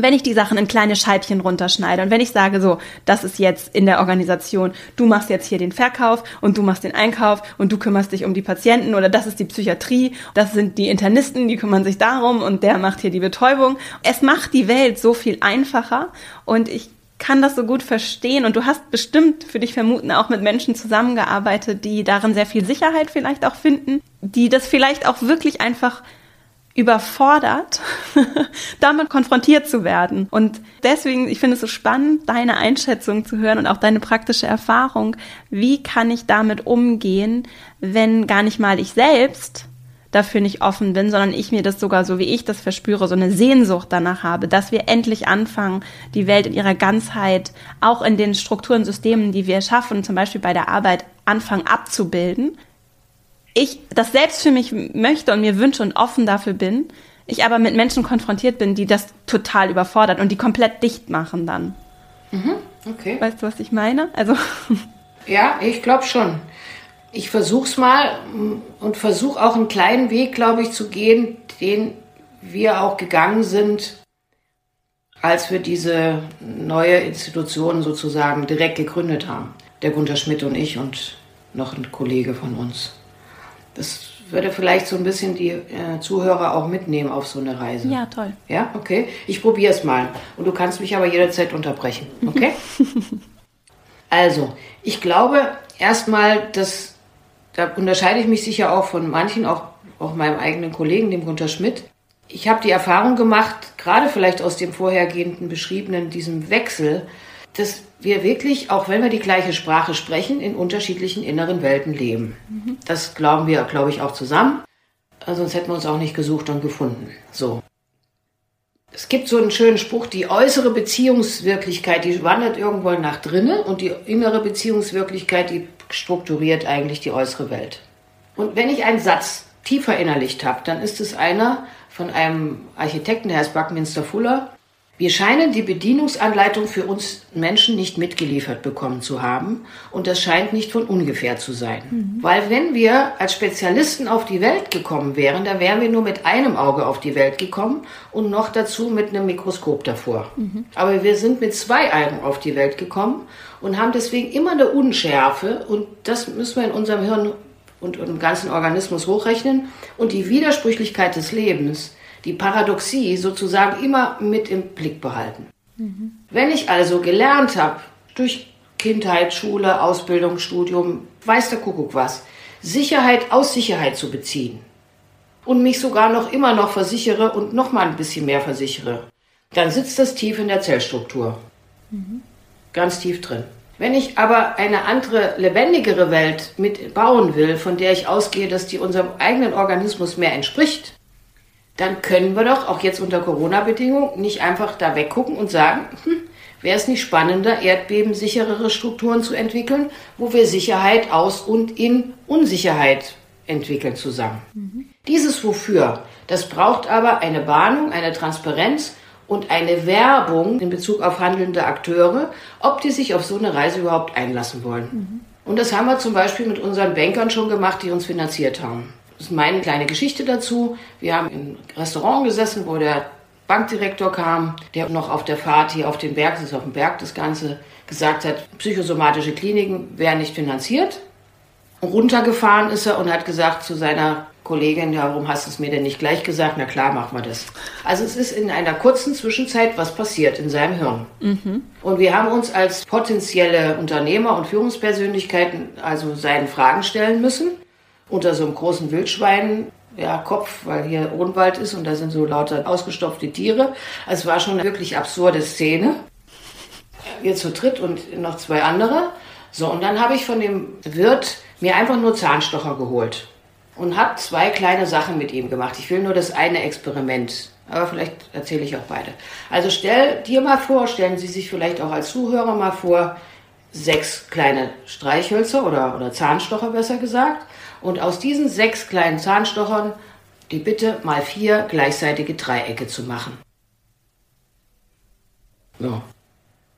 wenn ich die Sachen in kleine Scheibchen runterschneide und wenn ich sage so, das ist jetzt in der Organisation, du machst jetzt hier den Verkauf und du machst den Einkauf und du kümmerst dich um die Patienten oder das ist die Psychiatrie, das sind die Internisten, die kümmern sich darum und der macht hier die Betäubung. Es macht die Welt so viel einfacher und ich kann das so gut verstehen und du hast bestimmt für dich vermuten auch mit Menschen zusammengearbeitet, die darin sehr viel Sicherheit vielleicht auch finden, die das vielleicht auch wirklich einfach überfordert, damit konfrontiert zu werden. Und deswegen, ich finde es so spannend, deine Einschätzung zu hören und auch deine praktische Erfahrung. Wie kann ich damit umgehen, wenn gar nicht mal ich selbst dafür nicht offen bin, sondern ich mir das sogar so wie ich das verspüre, so eine Sehnsucht danach habe, dass wir endlich anfangen, die Welt in ihrer Ganzheit, auch in den Strukturen, Systemen, die wir schaffen, zum Beispiel bei der Arbeit, anfangen abzubilden ich das selbst für mich möchte und mir wünsche und offen dafür bin, ich aber mit Menschen konfrontiert bin, die das total überfordert und die komplett dicht machen dann. Mhm, okay. Weißt du, was ich meine? Also. Ja, ich glaube schon. Ich versuche es mal und versuche auch einen kleinen Weg, glaube ich, zu gehen, den wir auch gegangen sind, als wir diese neue Institution sozusagen direkt gegründet haben. Der Gunter Schmidt und ich und noch ein Kollege von uns. Das würde vielleicht so ein bisschen die äh, Zuhörer auch mitnehmen auf so eine Reise. Ja, toll. Ja, okay. Ich probiere es mal. Und du kannst mich aber jederzeit unterbrechen. Okay? also, ich glaube erstmal, dass, da unterscheide ich mich sicher auch von manchen, auch, auch meinem eigenen Kollegen, dem Gunter Schmidt. Ich habe die Erfahrung gemacht, gerade vielleicht aus dem vorhergehenden beschriebenen, diesem Wechsel, dass wir wirklich, auch wenn wir die gleiche Sprache sprechen, in unterschiedlichen inneren Welten leben. Mhm. Das glauben wir, glaube ich, auch zusammen. Sonst hätten wir uns auch nicht gesucht und gefunden. So. Es gibt so einen schönen Spruch, die äußere Beziehungswirklichkeit, die wandert irgendwo nach drinnen und die innere Beziehungswirklichkeit, die strukturiert eigentlich die äußere Welt. Und wenn ich einen Satz tiefer innerlicht habe, dann ist es einer von einem Architekten, der heißt Buckminster Fuller, wir scheinen die Bedienungsanleitung für uns Menschen nicht mitgeliefert bekommen zu haben und das scheint nicht von ungefähr zu sein. Mhm. Weil wenn wir als Spezialisten auf die Welt gekommen wären, dann wären wir nur mit einem Auge auf die Welt gekommen und noch dazu mit einem Mikroskop davor. Mhm. Aber wir sind mit zwei Augen auf die Welt gekommen und haben deswegen immer eine Unschärfe und das müssen wir in unserem Hirn und im ganzen Organismus hochrechnen und die Widersprüchlichkeit des Lebens die Paradoxie sozusagen immer mit im Blick behalten. Mhm. Wenn ich also gelernt habe, durch Kindheit, Schule, Ausbildung, Studium, weiß der Kuckuck was, Sicherheit aus Sicherheit zu beziehen und mich sogar noch immer noch versichere und noch mal ein bisschen mehr versichere, dann sitzt das tief in der Zellstruktur. Mhm. Ganz tief drin. Wenn ich aber eine andere, lebendigere Welt mitbauen will, von der ich ausgehe, dass die unserem eigenen Organismus mehr entspricht, dann können wir doch auch jetzt unter Corona-Bedingungen nicht einfach da weggucken und sagen, hm, wäre es nicht spannender, erdbebensicherere Strukturen zu entwickeln, wo wir Sicherheit aus und in Unsicherheit entwickeln zusammen. Mhm. Dieses Wofür, das braucht aber eine Bahnung, eine Transparenz und eine Werbung in Bezug auf handelnde Akteure, ob die sich auf so eine Reise überhaupt einlassen wollen. Mhm. Und das haben wir zum Beispiel mit unseren Bankern schon gemacht, die uns finanziert haben. Das ist meine kleine Geschichte dazu. Wir haben im Restaurant gesessen, wo der Bankdirektor kam, der noch auf der Fahrt hier auf den Berg, das ist auf dem Berg das Ganze, gesagt hat, psychosomatische Kliniken wären nicht finanziert. Runtergefahren ist er und hat gesagt zu seiner Kollegin, ja, warum hast du es mir denn nicht gleich gesagt? Na klar, machen wir das. Also es ist in einer kurzen Zwischenzeit was passiert in seinem Hirn. Mhm. Und wir haben uns als potenzielle Unternehmer und Führungspersönlichkeiten also seinen Fragen stellen müssen unter so einem großen Wildschwein ja, Kopf, weil hier Odenwald ist und da sind so lauter ausgestopfte Tiere. Also es war schon eine wirklich absurde Szene. Wir zu dritt und noch zwei andere. So, und dann habe ich von dem Wirt mir einfach nur Zahnstocher geholt und habe zwei kleine Sachen mit ihm gemacht. Ich will nur das eine Experiment, aber vielleicht erzähle ich auch beide. Also stell dir mal vor, stellen Sie sich vielleicht auch als Zuhörer mal vor, sechs kleine Streichhölzer oder, oder Zahnstocher besser gesagt und aus diesen sechs kleinen Zahnstochern die Bitte mal vier gleichseitige Dreiecke zu machen. Ja.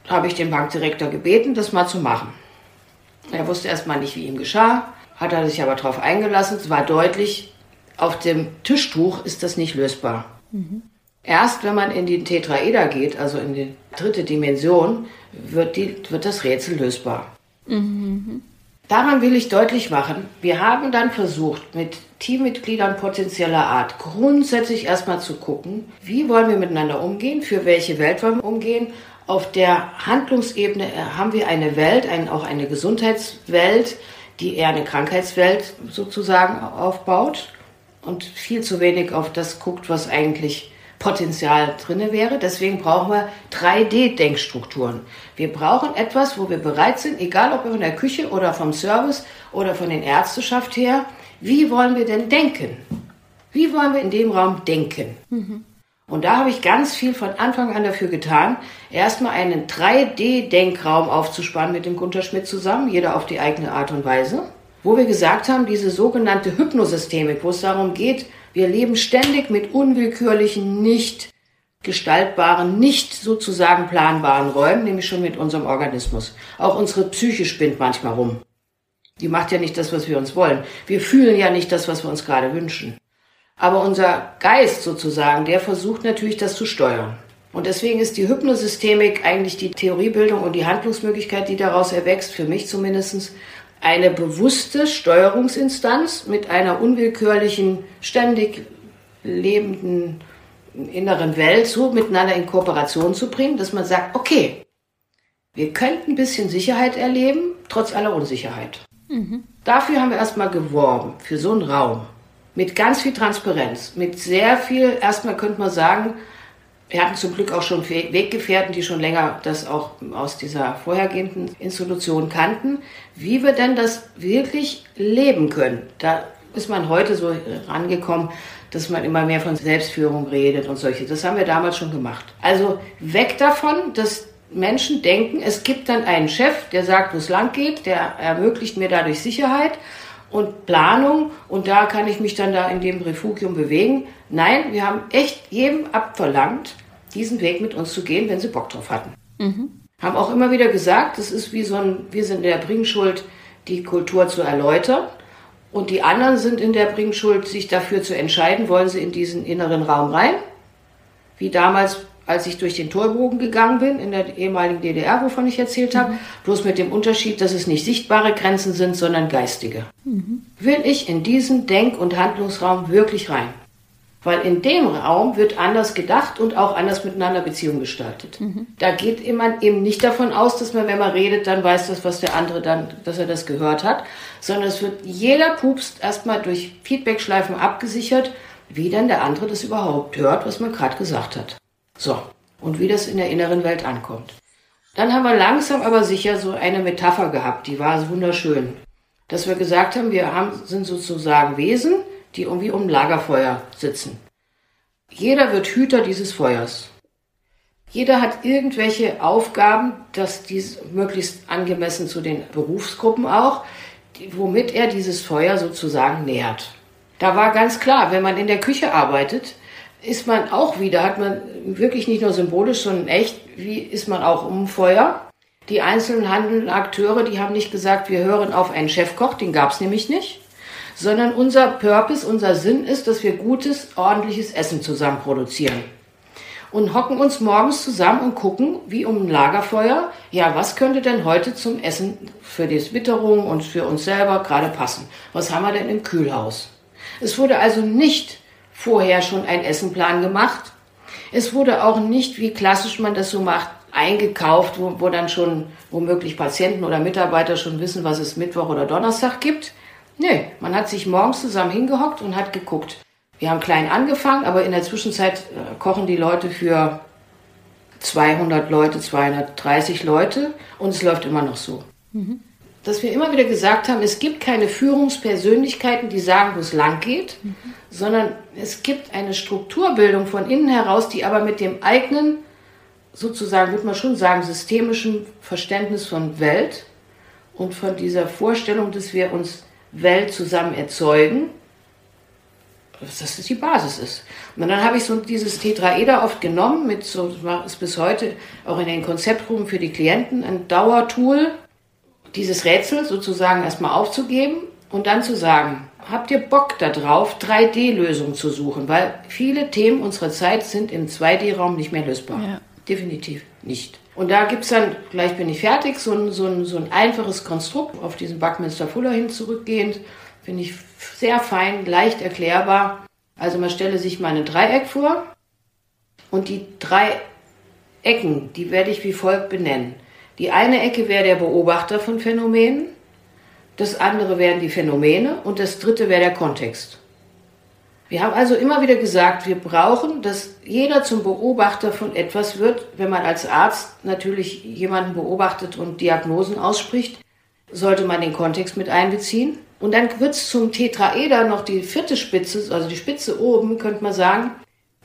Habe ich den Bankdirektor gebeten, das mal zu machen. Er wusste erstmal nicht, wie ihm geschah, hat er sich aber darauf eingelassen. Es war deutlich, auf dem Tischtuch ist das nicht lösbar. Mhm. Erst wenn man in die Tetraeder geht, also in die dritte Dimension, wird, die, wird das Rätsel lösbar. Mhm. Daran will ich deutlich machen, wir haben dann versucht, mit Teammitgliedern potenzieller Art grundsätzlich erstmal zu gucken, wie wollen wir miteinander umgehen, für welche Welt wollen wir umgehen. Auf der Handlungsebene äh, haben wir eine Welt, ein, auch eine Gesundheitswelt, die eher eine Krankheitswelt sozusagen aufbaut und viel zu wenig auf das guckt, was eigentlich Potenzial drinne wäre. Deswegen brauchen wir 3D-Denkstrukturen. Wir brauchen etwas, wo wir bereit sind, egal ob von der Küche oder vom Service oder von den Ärzteschaft her, wie wollen wir denn denken? Wie wollen wir in dem Raum denken? Mhm. Und da habe ich ganz viel von Anfang an dafür getan, erstmal einen 3D-Denkraum aufzuspannen mit dem Gunter Schmidt zusammen, jeder auf die eigene Art und Weise, wo wir gesagt haben, diese sogenannte Hypnosystemik, wo es darum geht, wir leben ständig mit unwillkürlichen, nicht gestaltbaren, nicht sozusagen planbaren Räumen, nämlich schon mit unserem Organismus. Auch unsere Psyche spinnt manchmal rum. Die macht ja nicht das, was wir uns wollen. Wir fühlen ja nicht das, was wir uns gerade wünschen. Aber unser Geist sozusagen, der versucht natürlich, das zu steuern. Und deswegen ist die Hypnosystemik eigentlich die Theoriebildung und die Handlungsmöglichkeit, die daraus erwächst, für mich zumindestens eine bewusste Steuerungsinstanz mit einer unwillkürlichen, ständig lebenden inneren Welt so miteinander in Kooperation zu bringen, dass man sagt, okay, wir könnten ein bisschen Sicherheit erleben, trotz aller Unsicherheit. Mhm. Dafür haben wir erstmal geworben, für so einen Raum. Mit ganz viel Transparenz, mit sehr viel, erstmal könnte man sagen, wir hatten zum Glück auch schon Weggefährten, die schon länger das auch aus dieser vorhergehenden Institution kannten, wie wir denn das wirklich leben können. Da ist man heute so rangekommen, dass man immer mehr von Selbstführung redet und solche. Das haben wir damals schon gemacht. Also weg davon, dass Menschen denken, es gibt dann einen Chef, der sagt, wo es lang geht, der ermöglicht mir dadurch Sicherheit und Planung und da kann ich mich dann da in dem Refugium bewegen. Nein, wir haben echt jedem abverlangt, diesen Weg mit uns zu gehen, wenn sie Bock drauf hatten. Mhm. Haben auch immer wieder gesagt, das ist wie so ein, wir sind in der Bringschuld, die Kultur zu erläutern. Und die anderen sind in der Bringschuld, sich dafür zu entscheiden, wollen sie in diesen inneren Raum rein. Wie damals, als ich durch den Torbogen gegangen bin, in der ehemaligen DDR, wovon ich erzählt habe. Mhm. Bloß mit dem Unterschied, dass es nicht sichtbare Grenzen sind, sondern geistige. Mhm. Will ich in diesen Denk- und Handlungsraum wirklich rein? Weil in dem Raum wird anders gedacht und auch anders miteinander Beziehungen gestaltet. Mhm. Da geht man eben nicht davon aus, dass man, wenn man redet, dann weiß das, was der andere dann, dass er das gehört hat, sondern es wird jeder Pupst erstmal durch Feedbackschleifen abgesichert, wie denn der andere das überhaupt hört, was man gerade gesagt hat. So. Und wie das in der inneren Welt ankommt. Dann haben wir langsam aber sicher so eine Metapher gehabt, die war wunderschön. Dass wir gesagt haben, wir haben, sind sozusagen Wesen, die irgendwie um Lagerfeuer sitzen. Jeder wird Hüter dieses Feuers. Jeder hat irgendwelche Aufgaben, dass dies möglichst angemessen zu den Berufsgruppen auch, womit er dieses Feuer sozusagen nährt. Da war ganz klar, wenn man in der Küche arbeitet, ist man auch wieder, hat man wirklich nicht nur symbolisch, sondern echt, wie ist man auch um Feuer. Die einzelnen handelnden Akteure, die haben nicht gesagt, wir hören auf einen Chefkoch, den gab es nämlich nicht sondern unser Purpose, unser Sinn ist, dass wir gutes, ordentliches Essen zusammen produzieren. Und hocken uns morgens zusammen und gucken, wie um ein Lagerfeuer, ja, was könnte denn heute zum Essen für die Witterung und für uns selber gerade passen? Was haben wir denn im Kühlhaus? Es wurde also nicht vorher schon ein Essenplan gemacht. Es wurde auch nicht, wie klassisch man das so macht, eingekauft, wo, wo dann schon womöglich Patienten oder Mitarbeiter schon wissen, was es Mittwoch oder Donnerstag gibt. Nee, man hat sich morgens zusammen hingehockt und hat geguckt. Wir haben klein angefangen, aber in der Zwischenzeit äh, kochen die Leute für 200 Leute, 230 Leute und es läuft immer noch so. Mhm. Dass wir immer wieder gesagt haben, es gibt keine Führungspersönlichkeiten, die sagen, wo es lang geht, mhm. sondern es gibt eine Strukturbildung von innen heraus, die aber mit dem eigenen, sozusagen, würde man schon sagen, systemischen Verständnis von Welt und von dieser Vorstellung, dass wir uns Welt zusammen erzeugen, dass das die Basis ist. Und dann habe ich so dieses Tetraeder oft genommen, mit so ist bis heute auch in den Konzeptruhen für die Klienten ein Dauertool, dieses Rätsel sozusagen erstmal aufzugeben und dann zu sagen, habt ihr Bock darauf, 3D-Lösungen zu suchen? Weil viele Themen unserer Zeit sind im 2D-Raum nicht mehr lösbar. Ja. Definitiv nicht. Und da gibt es dann, gleich bin ich fertig, so ein, so, ein, so ein einfaches Konstrukt auf diesen Buckminster Fuller hin zurückgehend. Finde ich sehr fein, leicht erklärbar. Also man stelle sich mal ein Dreieck vor und die drei Ecken, die werde ich wie folgt benennen. Die eine Ecke wäre der Beobachter von Phänomenen, das andere wären die Phänomene und das dritte wäre der Kontext. Wir haben also immer wieder gesagt, wir brauchen, dass jeder zum Beobachter von etwas wird. Wenn man als Arzt natürlich jemanden beobachtet und Diagnosen ausspricht, sollte man den Kontext mit einbeziehen. Und dann wird es zum Tetraeder noch die vierte Spitze, also die Spitze oben, könnte man sagen,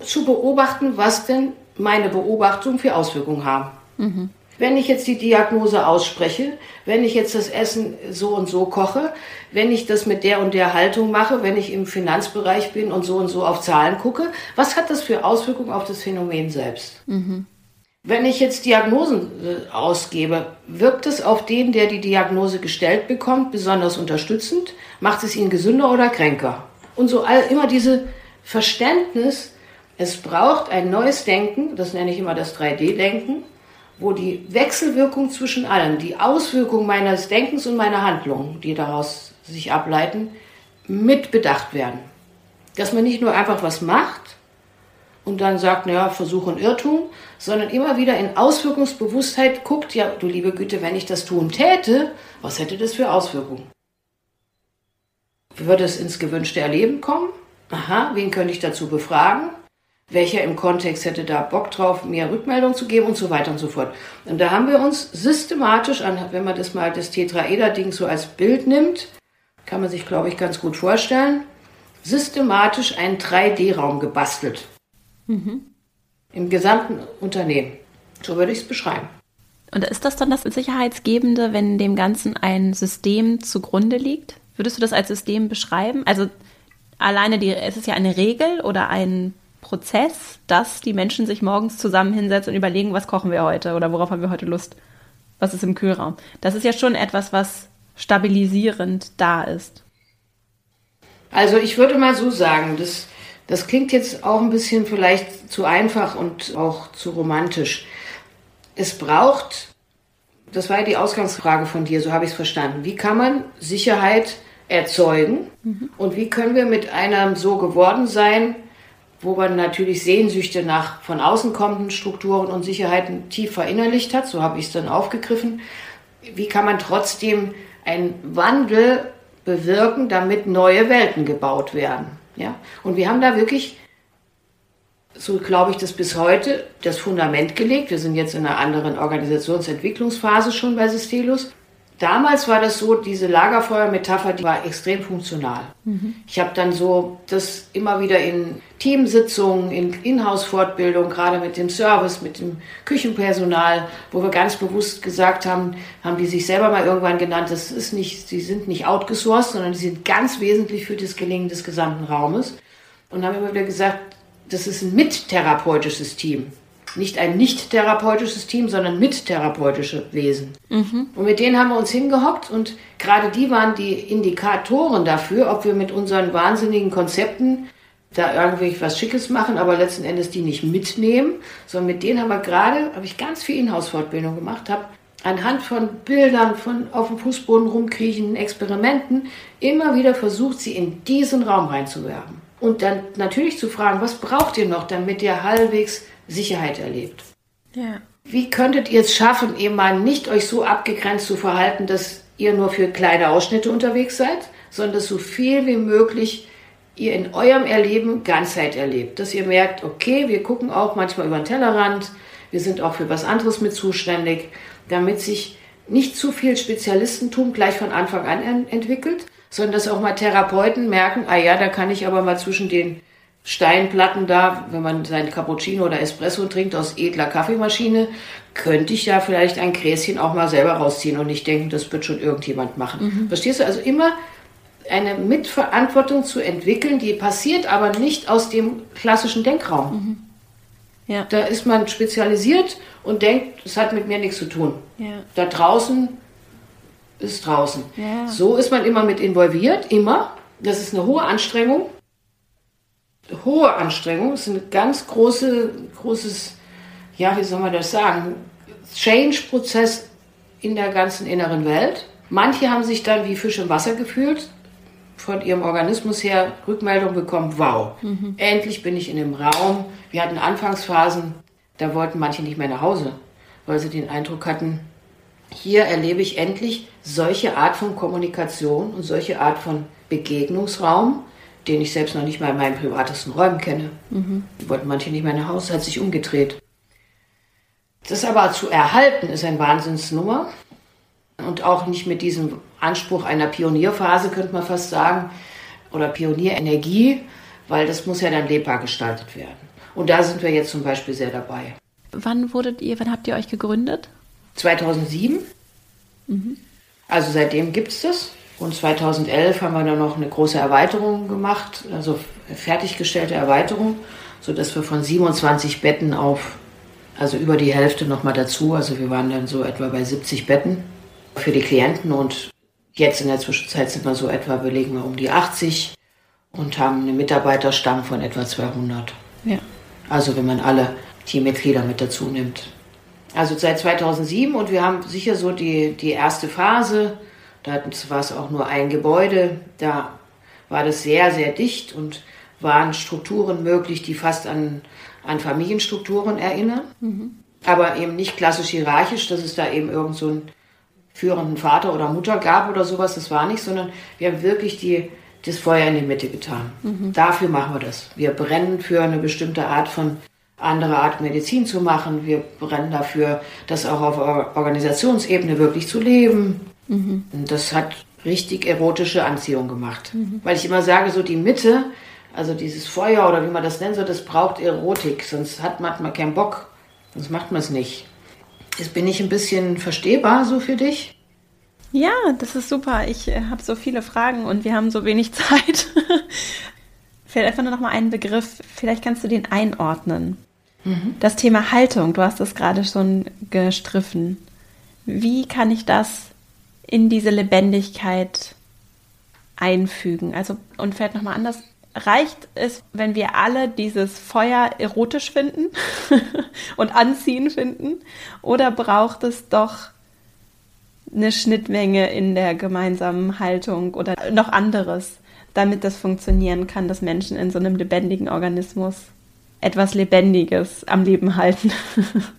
zu beobachten, was denn meine Beobachtungen für Auswirkungen haben. Mhm. Wenn ich jetzt die Diagnose ausspreche, wenn ich jetzt das Essen so und so koche, wenn ich das mit der und der Haltung mache, wenn ich im Finanzbereich bin und so und so auf Zahlen gucke, was hat das für Auswirkungen auf das Phänomen selbst? Mhm. Wenn ich jetzt Diagnosen äh, ausgebe, wirkt es auf den, der die Diagnose gestellt bekommt, besonders unterstützend? Macht es ihn gesünder oder kränker? Und so all, immer diese Verständnis, es braucht ein neues Denken, das nenne ich immer das 3D-Denken, wo die Wechselwirkung zwischen allen, die Auswirkung meines Denkens und meiner Handlungen, die daraus sich ableiten, mit bedacht werden. Dass man nicht nur einfach was macht und dann sagt, naja, Versuch und Irrtum, sondern immer wieder in Auswirkungsbewusstheit guckt, ja, du liebe Güte, wenn ich das tun täte, was hätte das für Auswirkungen? Würde es ins gewünschte Erleben kommen? Aha, wen könnte ich dazu befragen? Welcher im Kontext hätte da Bock drauf, mir Rückmeldung zu geben und so weiter und so fort. Und da haben wir uns systematisch, an, wenn man das mal das Tetraeder-Ding so als Bild nimmt, kann man sich, glaube ich, ganz gut vorstellen, systematisch einen 3D-Raum gebastelt. Mhm. Im gesamten Unternehmen. So würde ich es beschreiben. Und ist das dann das Sicherheitsgebende, wenn dem Ganzen ein System zugrunde liegt? Würdest du das als System beschreiben? Also alleine die, es ist ja eine Regel oder ein Prozess, dass die Menschen sich morgens zusammen hinsetzen und überlegen, was kochen wir heute oder worauf haben wir heute Lust? Was ist im Kühlraum? Das ist ja schon etwas, was stabilisierend da ist. Also ich würde mal so sagen, das, das klingt jetzt auch ein bisschen vielleicht zu einfach und auch zu romantisch. Es braucht, das war ja die Ausgangsfrage von dir, so habe ich es verstanden. Wie kann man Sicherheit erzeugen mhm. und wie können wir mit einem so geworden sein, wo man natürlich Sehnsüchte nach von außen kommenden Strukturen und Sicherheiten tief verinnerlicht hat, so habe ich es dann aufgegriffen. Wie kann man trotzdem einen Wandel bewirken, damit neue Welten gebaut werden? Ja? Und wir haben da wirklich, so glaube ich, das bis heute, das Fundament gelegt. Wir sind jetzt in einer anderen Organisationsentwicklungsphase schon bei Sistelus. Damals war das so, diese Lagerfeuer-Metapher, die war extrem funktional. Mhm. Ich habe dann so das immer wieder in Teamsitzungen, in Inhouse-Fortbildung, gerade mit dem Service, mit dem Küchenpersonal, wo wir ganz bewusst gesagt haben, haben die sich selber mal irgendwann genannt, das ist nicht, sie sind nicht outgesourced, sondern die sind ganz wesentlich für das Gelingen des gesamten Raumes. Und haben immer wieder gesagt, das ist ein mittherapeutisches Team nicht ein nicht therapeutisches Team, sondern mittherapeutische Wesen. Mhm. Und mit denen haben wir uns hingehockt und gerade die waren die Indikatoren dafür, ob wir mit unseren wahnsinnigen Konzepten da irgendwie was Schickes machen, aber letzten Endes die nicht mitnehmen, sondern mit denen haben wir gerade, habe ich ganz viel Inhouse-Fortbildung gemacht, habe anhand von Bildern, von auf dem Fußboden rumkriechen, Experimenten, immer wieder versucht, sie in diesen Raum reinzuwerben. Und dann natürlich zu fragen, was braucht ihr noch, damit ihr halbwegs Sicherheit erlebt. Ja. Wie könntet ihr es schaffen, eben mal nicht euch so abgegrenzt zu verhalten, dass ihr nur für kleine Ausschnitte unterwegs seid, sondern dass so viel wie möglich ihr in eurem Erleben Ganzheit erlebt. Dass ihr merkt, okay, wir gucken auch manchmal über den Tellerrand, wir sind auch für was anderes mit zuständig, damit sich nicht zu viel Spezialistentum gleich von Anfang an entwickelt, sondern dass auch mal Therapeuten merken, ah ja, da kann ich aber mal zwischen den Steinplatten da, wenn man seinen Cappuccino oder Espresso trinkt aus edler Kaffeemaschine, könnte ich ja vielleicht ein Gräschen auch mal selber rausziehen und nicht denken, das wird schon irgendjemand machen. Mhm. Verstehst du? Also immer eine Mitverantwortung zu entwickeln, die passiert aber nicht aus dem klassischen Denkraum. Mhm. Ja. Da ist man spezialisiert und denkt, das hat mit mir nichts zu tun. Ja. Da draußen ist draußen. Ja. So ist man immer mit involviert, immer. Das ist eine hohe Anstrengung hohe Anstrengung, es ist ein ganz große, großes, ja, wie soll man das sagen, Change-Prozess in der ganzen inneren Welt. Manche haben sich dann wie Fisch im Wasser gefühlt, von ihrem Organismus her Rückmeldung bekommen, wow, mhm. endlich bin ich in dem Raum. Wir hatten Anfangsphasen, da wollten manche nicht mehr nach Hause, weil sie den Eindruck hatten, hier erlebe ich endlich solche Art von Kommunikation und solche Art von Begegnungsraum, den ich selbst noch nicht mal in meinen privatesten Räumen kenne. Mhm. Wollten manche nicht mehr nach Hause, hat sich umgedreht. Das aber zu erhalten ist ein Wahnsinnsnummer. Und auch nicht mit diesem Anspruch einer Pionierphase, könnte man fast sagen, oder Pionierenergie, weil das muss ja dann lebbar gestaltet werden. Und da sind wir jetzt zum Beispiel sehr dabei. Wann wurdet ihr, wann habt ihr euch gegründet? 2007. Mhm. Also seitdem gibt es das. Und 2011 haben wir dann noch eine große Erweiterung gemacht, also fertiggestellte Erweiterung, sodass wir von 27 Betten auf, also über die Hälfte nochmal dazu, also wir waren dann so etwa bei 70 Betten für die Klienten und jetzt in der Zwischenzeit sind wir so etwa, belegen wir um die 80 und haben einen Mitarbeiterstamm von etwa 200. Ja. Also wenn man alle Teammitglieder mit dazu nimmt. Also seit 2007 und wir haben sicher so die, die erste Phase, da war es auch nur ein Gebäude, da war das sehr, sehr dicht und waren Strukturen möglich, die fast an, an Familienstrukturen erinnern. Mhm. Aber eben nicht klassisch hierarchisch, dass es da eben irgend so einen führenden Vater oder Mutter gab oder sowas, das war nicht, sondern wir haben wirklich die, das Feuer in die Mitte getan. Mhm. Dafür machen wir das. Wir brennen für eine bestimmte Art von andere Art Medizin zu machen. Wir brennen dafür, das auch auf Organisationsebene wirklich zu leben. Mhm. Und das hat richtig erotische Anziehung gemacht. Mhm. Weil ich immer sage, so die Mitte, also dieses Feuer oder wie man das nennen soll, das braucht Erotik, sonst hat man, hat man keinen Bock, sonst macht man es nicht. Jetzt bin ich ein bisschen verstehbar so für dich. Ja, das ist super. Ich äh, habe so viele Fragen und wir haben so wenig Zeit. Vielleicht einfach nur noch mal einen Begriff. Vielleicht kannst du den einordnen. Mhm. Das Thema Haltung, du hast es gerade schon gestriffen. Wie kann ich das in diese Lebendigkeit einfügen? Also, und vielleicht nochmal anders. Reicht es, wenn wir alle dieses Feuer erotisch finden und anziehen finden? Oder braucht es doch eine Schnittmenge in der gemeinsamen Haltung oder noch anderes, damit das funktionieren kann, dass Menschen in so einem lebendigen Organismus etwas Lebendiges am Leben halten?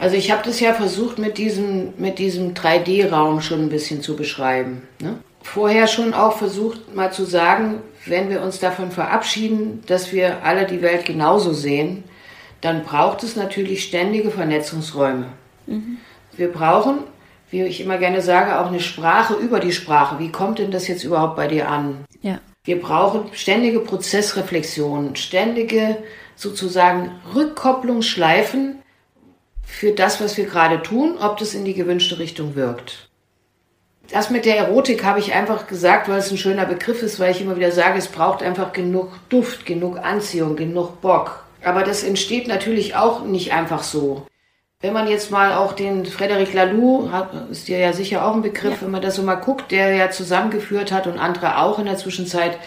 Also ich habe das ja versucht mit diesem, mit diesem 3D-Raum schon ein bisschen zu beschreiben. Ne? Vorher schon auch versucht mal zu sagen, wenn wir uns davon verabschieden, dass wir alle die Welt genauso sehen, dann braucht es natürlich ständige Vernetzungsräume. Mhm. Wir brauchen, wie ich immer gerne sage, auch eine Sprache über die Sprache. Wie kommt denn das jetzt überhaupt bei dir an? Ja. Wir brauchen ständige Prozessreflexion, ständige sozusagen Rückkopplungsschleifen für das, was wir gerade tun, ob das in die gewünschte Richtung wirkt. Das mit der Erotik habe ich einfach gesagt, weil es ein schöner Begriff ist, weil ich immer wieder sage, es braucht einfach genug Duft, genug Anziehung, genug Bock. Aber das entsteht natürlich auch nicht einfach so. Wenn man jetzt mal auch den Frederic Laloux, ist dir ja sicher auch ein Begriff, ja. wenn man das so mal guckt, der ja zusammengeführt hat und andere auch in der Zwischenzeit,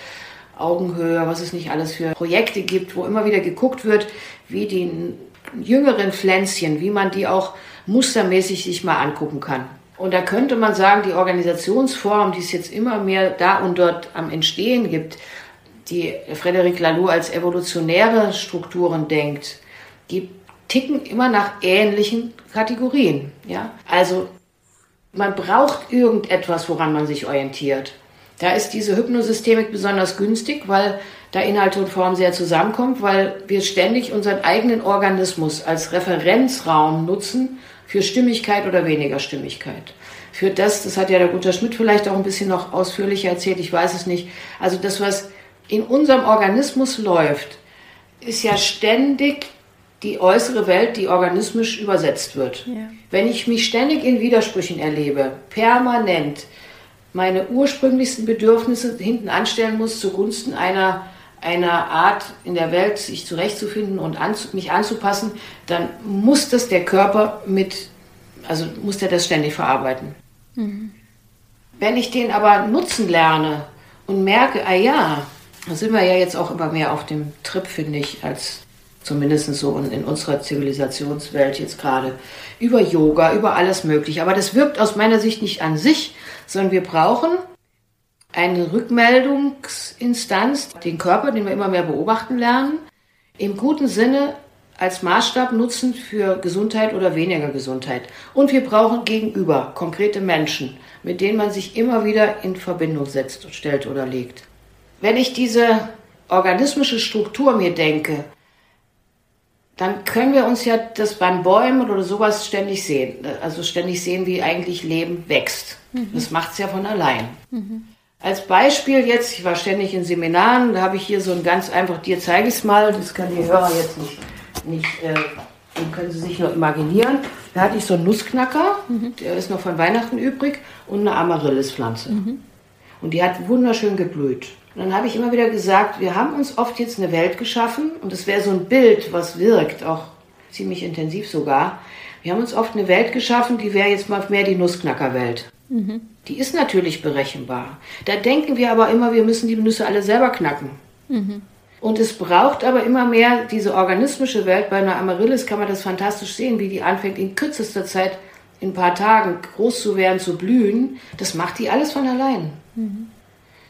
Augenhöhe, was es nicht alles für Projekte gibt, wo immer wieder geguckt wird, wie die jüngeren Pflänzchen, wie man die auch mustermäßig sich mal angucken kann. Und da könnte man sagen, die Organisationsform, die es jetzt immer mehr da und dort am Entstehen gibt, die Frederic Laloux als evolutionäre Strukturen denkt, die ticken immer nach ähnlichen Kategorien. Ja? Also man braucht irgendetwas, woran man sich orientiert. Da ist diese Hypnosystemik besonders günstig, weil da Inhalt und Form sehr zusammenkommt, weil wir ständig unseren eigenen Organismus als Referenzraum nutzen für Stimmigkeit oder weniger Stimmigkeit. Für das, das hat ja der Gunter Schmidt vielleicht auch ein bisschen noch ausführlicher erzählt, ich weiß es nicht. Also das, was in unserem Organismus läuft, ist ja ständig die äußere Welt, die organismisch übersetzt wird. Ja. Wenn ich mich ständig in Widersprüchen erlebe, permanent, meine ursprünglichsten Bedürfnisse hinten anstellen muss zugunsten einer, einer Art in der Welt sich zurechtzufinden und anzu, mich anzupassen, dann muss das der Körper mit, also muss der das ständig verarbeiten. Mhm. Wenn ich den aber nutzen lerne und merke, ah ja, da sind wir ja jetzt auch immer mehr auf dem Trip, finde ich, als zumindest so in unserer Zivilisationswelt jetzt gerade, über Yoga, über alles Mögliche. Aber das wirkt aus meiner Sicht nicht an sich, sondern wir brauchen eine Rückmeldungsinstanz, den Körper, den wir immer mehr beobachten lernen, im guten Sinne als Maßstab nutzen für Gesundheit oder weniger Gesundheit. Und wir brauchen gegenüber konkrete Menschen, mit denen man sich immer wieder in Verbindung setzt, stellt oder legt. Wenn ich diese organismische Struktur mir denke, dann können wir uns ja das beim Bäumen oder sowas ständig sehen. Also ständig sehen, wie eigentlich Leben wächst. Mhm. Das macht es ja von allein. Mhm. Als Beispiel jetzt, ich war ständig in Seminaren, da habe ich hier so ein ganz einfach, dir zeige ich es mal, das kann die Hörer jetzt nicht, nicht äh, den können sie sich nur imaginieren. Da hatte ich so einen Nussknacker, mhm. der ist noch von Weihnachten übrig, und eine Amaryllispflanze. Mhm. Und die hat wunderschön geblüht. Und dann habe ich immer wieder gesagt, wir haben uns oft jetzt eine Welt geschaffen und es wäre so ein Bild, was wirkt, auch ziemlich intensiv sogar. Wir haben uns oft eine Welt geschaffen, die wäre jetzt mal mehr die Nussknackerwelt. Mhm. Die ist natürlich berechenbar. Da denken wir aber immer, wir müssen die Nüsse alle selber knacken. Mhm. Und es braucht aber immer mehr diese organismische Welt. Bei einer Amaryllis kann man das fantastisch sehen, wie die anfängt in kürzester Zeit, in ein paar Tagen groß zu werden, zu blühen. Das macht die alles von allein. Mhm.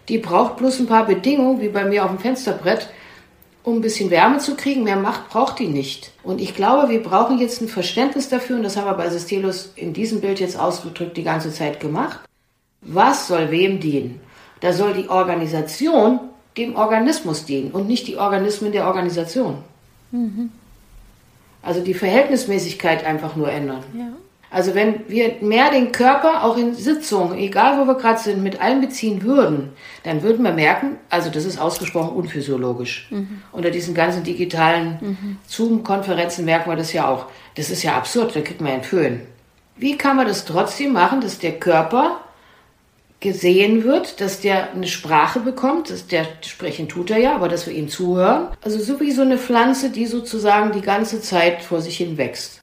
Die braucht bloß ein paar Bedingungen, wie bei mir auf dem Fensterbrett, um ein bisschen Wärme zu kriegen. Mehr Macht braucht die nicht. Und ich glaube, wir brauchen jetzt ein Verständnis dafür, und das haben wir bei Sistelus in diesem Bild jetzt ausgedrückt die ganze Zeit gemacht. Was soll wem dienen? Da soll die Organisation dem Organismus dienen und nicht die Organismen der Organisation. Mhm. Also die Verhältnismäßigkeit einfach nur ändern. Ja. Also wenn wir mehr den Körper auch in Sitzungen, egal wo wir gerade sind, mit einbeziehen würden, dann würden wir merken, also das ist ausgesprochen unphysiologisch. Mhm. Unter diesen ganzen digitalen mhm. Zoom-Konferenzen merken wir das ja auch. Das ist ja absurd, da kriegt man einen Föhn. Wie kann man das trotzdem machen, dass der Körper gesehen wird, dass der eine Sprache bekommt, dass der sprechen tut er ja, aber dass wir ihm zuhören. Also so wie so eine Pflanze, die sozusagen die ganze Zeit vor sich hin wächst.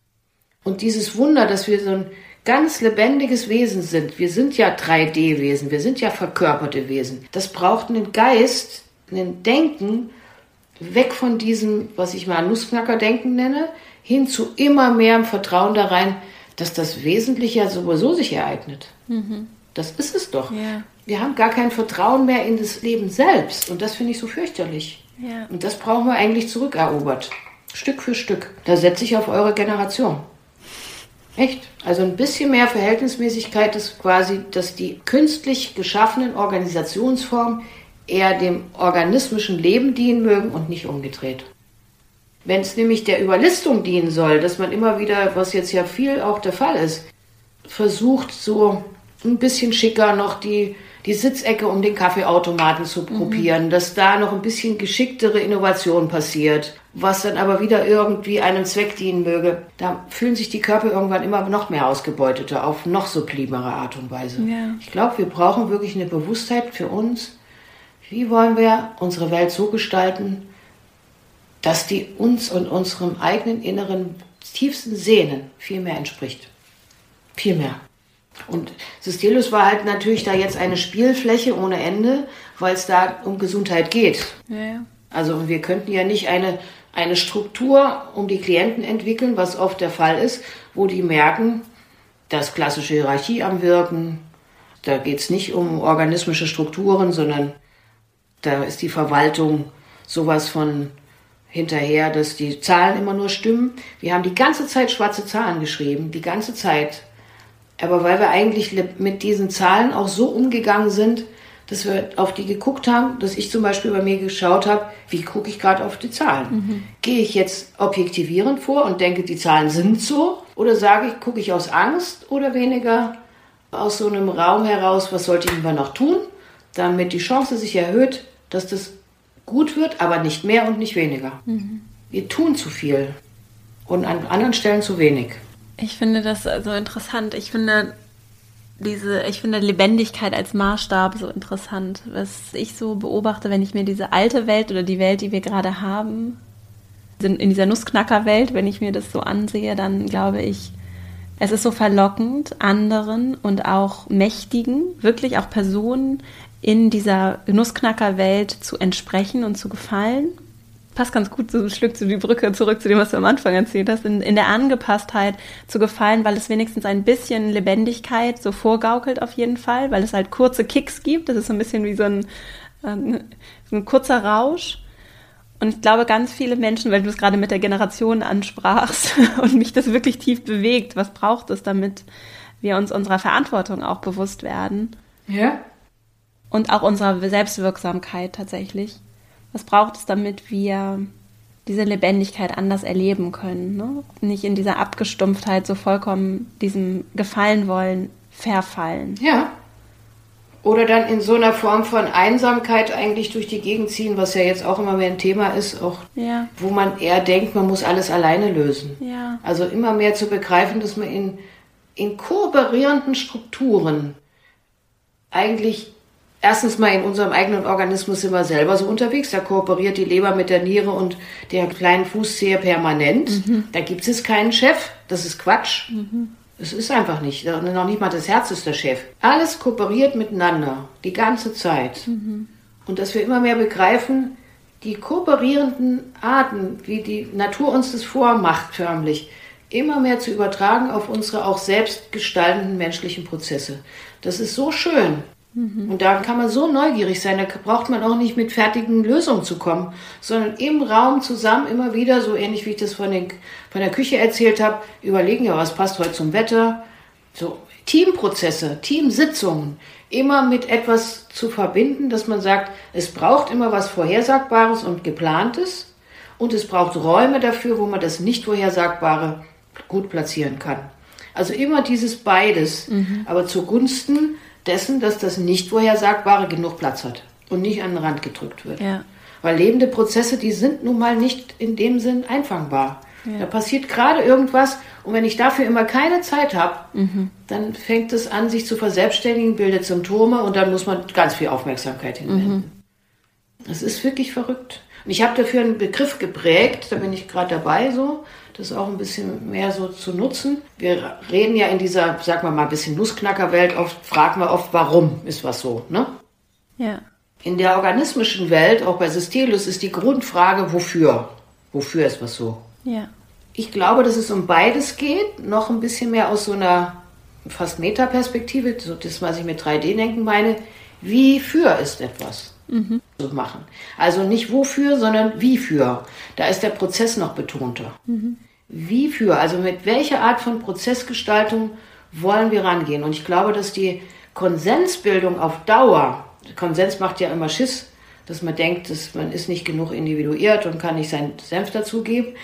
Und dieses Wunder, dass wir so ein ganz lebendiges Wesen sind. Wir sind ja 3D-Wesen, wir sind ja verkörperte Wesen. Das braucht einen Geist, einen Denken, weg von diesem, was ich mal Nussknacker-Denken nenne, hin zu immer mehr im Vertrauen da rein, dass das Wesentliche ja sowieso sich ereignet. Mhm. Das ist es doch. Ja. Wir haben gar kein Vertrauen mehr in das Leben selbst. Und das finde ich so fürchterlich. Ja. Und das brauchen wir eigentlich zurückerobert. Stück für Stück. Da setze ich auf eure Generation. Echt? Also ein bisschen mehr Verhältnismäßigkeit ist quasi, dass die künstlich geschaffenen Organisationsformen eher dem organismischen Leben dienen mögen und nicht umgedreht. Wenn es nämlich der Überlistung dienen soll, dass man immer wieder, was jetzt ja viel auch der Fall ist, versucht so ein bisschen schicker noch die, die Sitzecke um den Kaffeeautomaten zu probieren, mhm. dass da noch ein bisschen geschicktere Innovation passiert was dann aber wieder irgendwie einem Zweck dienen möge, da fühlen sich die Körper irgendwann immer noch mehr ausgebeuteter auf noch sublimere Art und Weise. Ja. Ich glaube, wir brauchen wirklich eine Bewusstheit für uns. Wie wollen wir unsere Welt so gestalten, dass die uns und unserem eigenen inneren tiefsten Sehnen viel mehr entspricht? Viel mehr. Und Systelus war halt natürlich da jetzt eine Spielfläche ohne Ende, weil es da um Gesundheit geht. Ja. Also wir könnten ja nicht eine eine Struktur um die Klienten entwickeln, was oft der Fall ist, wo die merken, dass klassische Hierarchie am Wirken, da geht es nicht um organismische Strukturen, sondern da ist die Verwaltung sowas von hinterher, dass die Zahlen immer nur stimmen. Wir haben die ganze Zeit schwarze Zahlen geschrieben, die ganze Zeit. Aber weil wir eigentlich mit diesen Zahlen auch so umgegangen sind, dass wir auf die geguckt haben, dass ich zum Beispiel bei mir geschaut habe, wie gucke ich gerade auf die Zahlen. Mhm. Gehe ich jetzt objektivierend vor und denke, die Zahlen sind so? Oder sage ich, gucke ich aus Angst oder weniger aus so einem Raum heraus, was sollte ich lieber noch tun, damit die Chance sich erhöht, dass das gut wird, aber nicht mehr und nicht weniger. Mhm. Wir tun zu viel und an anderen Stellen zu wenig. Ich finde das so interessant. Ich finde, diese, ich finde Lebendigkeit als Maßstab so interessant. Was ich so beobachte, wenn ich mir diese alte Welt oder die Welt, die wir gerade haben, in dieser Nussknackerwelt, wenn ich mir das so ansehe, dann glaube ich, es ist so verlockend, anderen und auch Mächtigen, wirklich auch Personen in dieser Nussknackerwelt zu entsprechen und zu gefallen passt ganz gut, so schlückst du die Brücke zurück zu dem, was du am Anfang erzählt hast, in, in der Angepasstheit zu gefallen, weil es wenigstens ein bisschen Lebendigkeit so vorgaukelt auf jeden Fall, weil es halt kurze Kicks gibt. Das ist so ein bisschen wie so ein, äh, so ein kurzer Rausch. Und ich glaube, ganz viele Menschen, weil du es gerade mit der Generation ansprachst und mich das wirklich tief bewegt, was braucht es, damit wir uns unserer Verantwortung auch bewusst werden? Ja. Und auch unserer Selbstwirksamkeit tatsächlich. Was braucht es, damit wir diese Lebendigkeit anders erleben können? Ne? Nicht in dieser Abgestumpftheit so vollkommen diesem Gefallen wollen verfallen. Ja. Oder dann in so einer Form von Einsamkeit eigentlich durch die Gegend ziehen, was ja jetzt auch immer mehr ein Thema ist, auch ja. wo man eher denkt, man muss alles alleine lösen. Ja. Also immer mehr zu begreifen, dass man in, in kooperierenden Strukturen eigentlich erstens mal in unserem eigenen Organismus sind wir selber so unterwegs. Da kooperiert die Leber mit der Niere und der kleinen Fußzehe permanent. Mhm. Da gibt es keinen Chef. Das ist Quatsch. Mhm. Es ist einfach nicht. Noch nicht mal das Herz ist der Chef. Alles kooperiert miteinander. Die ganze Zeit. Mhm. Und dass wir immer mehr begreifen, die kooperierenden Arten, wie die Natur uns das vormacht, förmlich, immer mehr zu übertragen auf unsere auch selbst gestaltenden menschlichen Prozesse. Das ist so schön. Mhm. Und da kann man so neugierig sein, da braucht man auch nicht mit fertigen Lösungen zu kommen, sondern im Raum zusammen immer wieder, so ähnlich wie ich das von, den, von der Küche erzählt habe, überlegen, ja, was passt heute zum Wetter. So Teamprozesse, Teamsitzungen, immer mit etwas zu verbinden, dass man sagt, es braucht immer was Vorhersagbares und Geplantes und es braucht Räume dafür, wo man das nicht Vorhersagbare gut platzieren kann. Also immer dieses beides, mhm. aber zugunsten dessen, dass das nicht Vorhersagbare genug Platz hat und nicht an den Rand gedrückt wird. Ja. Weil lebende Prozesse, die sind nun mal nicht in dem Sinn einfangbar. Ja. Da passiert gerade irgendwas und wenn ich dafür immer keine Zeit habe, mhm. dann fängt es an, sich zu verselbstständigen, bildet Symptome und dann muss man ganz viel Aufmerksamkeit hinwenden. Mhm. Das ist wirklich verrückt. Und ich habe dafür einen Begriff geprägt, da bin ich gerade dabei so, das auch ein bisschen mehr so zu nutzen. Wir reden ja in dieser, sag mal mal, ein bisschen Nussknackerwelt oft, fragen wir oft, warum ist was so, ne? Ja. In der organismischen Welt, auch bei Systelus, ist die Grundfrage, wofür? Wofür ist was so? Ja. Ich glaube, dass es um beides geht, noch ein bisschen mehr aus so einer fast Metaperspektive, so das, was ich mit 3D-Denken meine. Wie für ist etwas mhm. zu machen? Also nicht wofür, sondern wie für. Da ist der Prozess noch betonter. Mhm. Wie für, also mit welcher Art von Prozessgestaltung wollen wir rangehen? Und ich glaube, dass die Konsensbildung auf Dauer, Konsens macht ja immer Schiss, dass man denkt, dass man ist nicht genug individuiert und kann nicht seinen Senf dazugeben.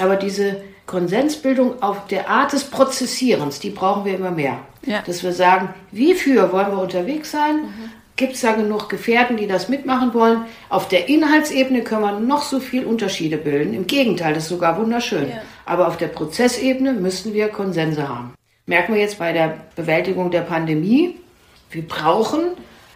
Aber diese Konsensbildung auf der Art des Prozessierens, die brauchen wir immer mehr. Ja. Dass wir sagen, wie für wollen wir unterwegs sein? Mhm. Gibt es da genug Gefährten, die das mitmachen wollen? Auf der Inhaltsebene können wir noch so viel Unterschiede bilden. Im Gegenteil, das ist sogar wunderschön. Ja. Aber auf der Prozessebene müssen wir Konsense haben. Merken wir jetzt bei der Bewältigung der Pandemie, wir brauchen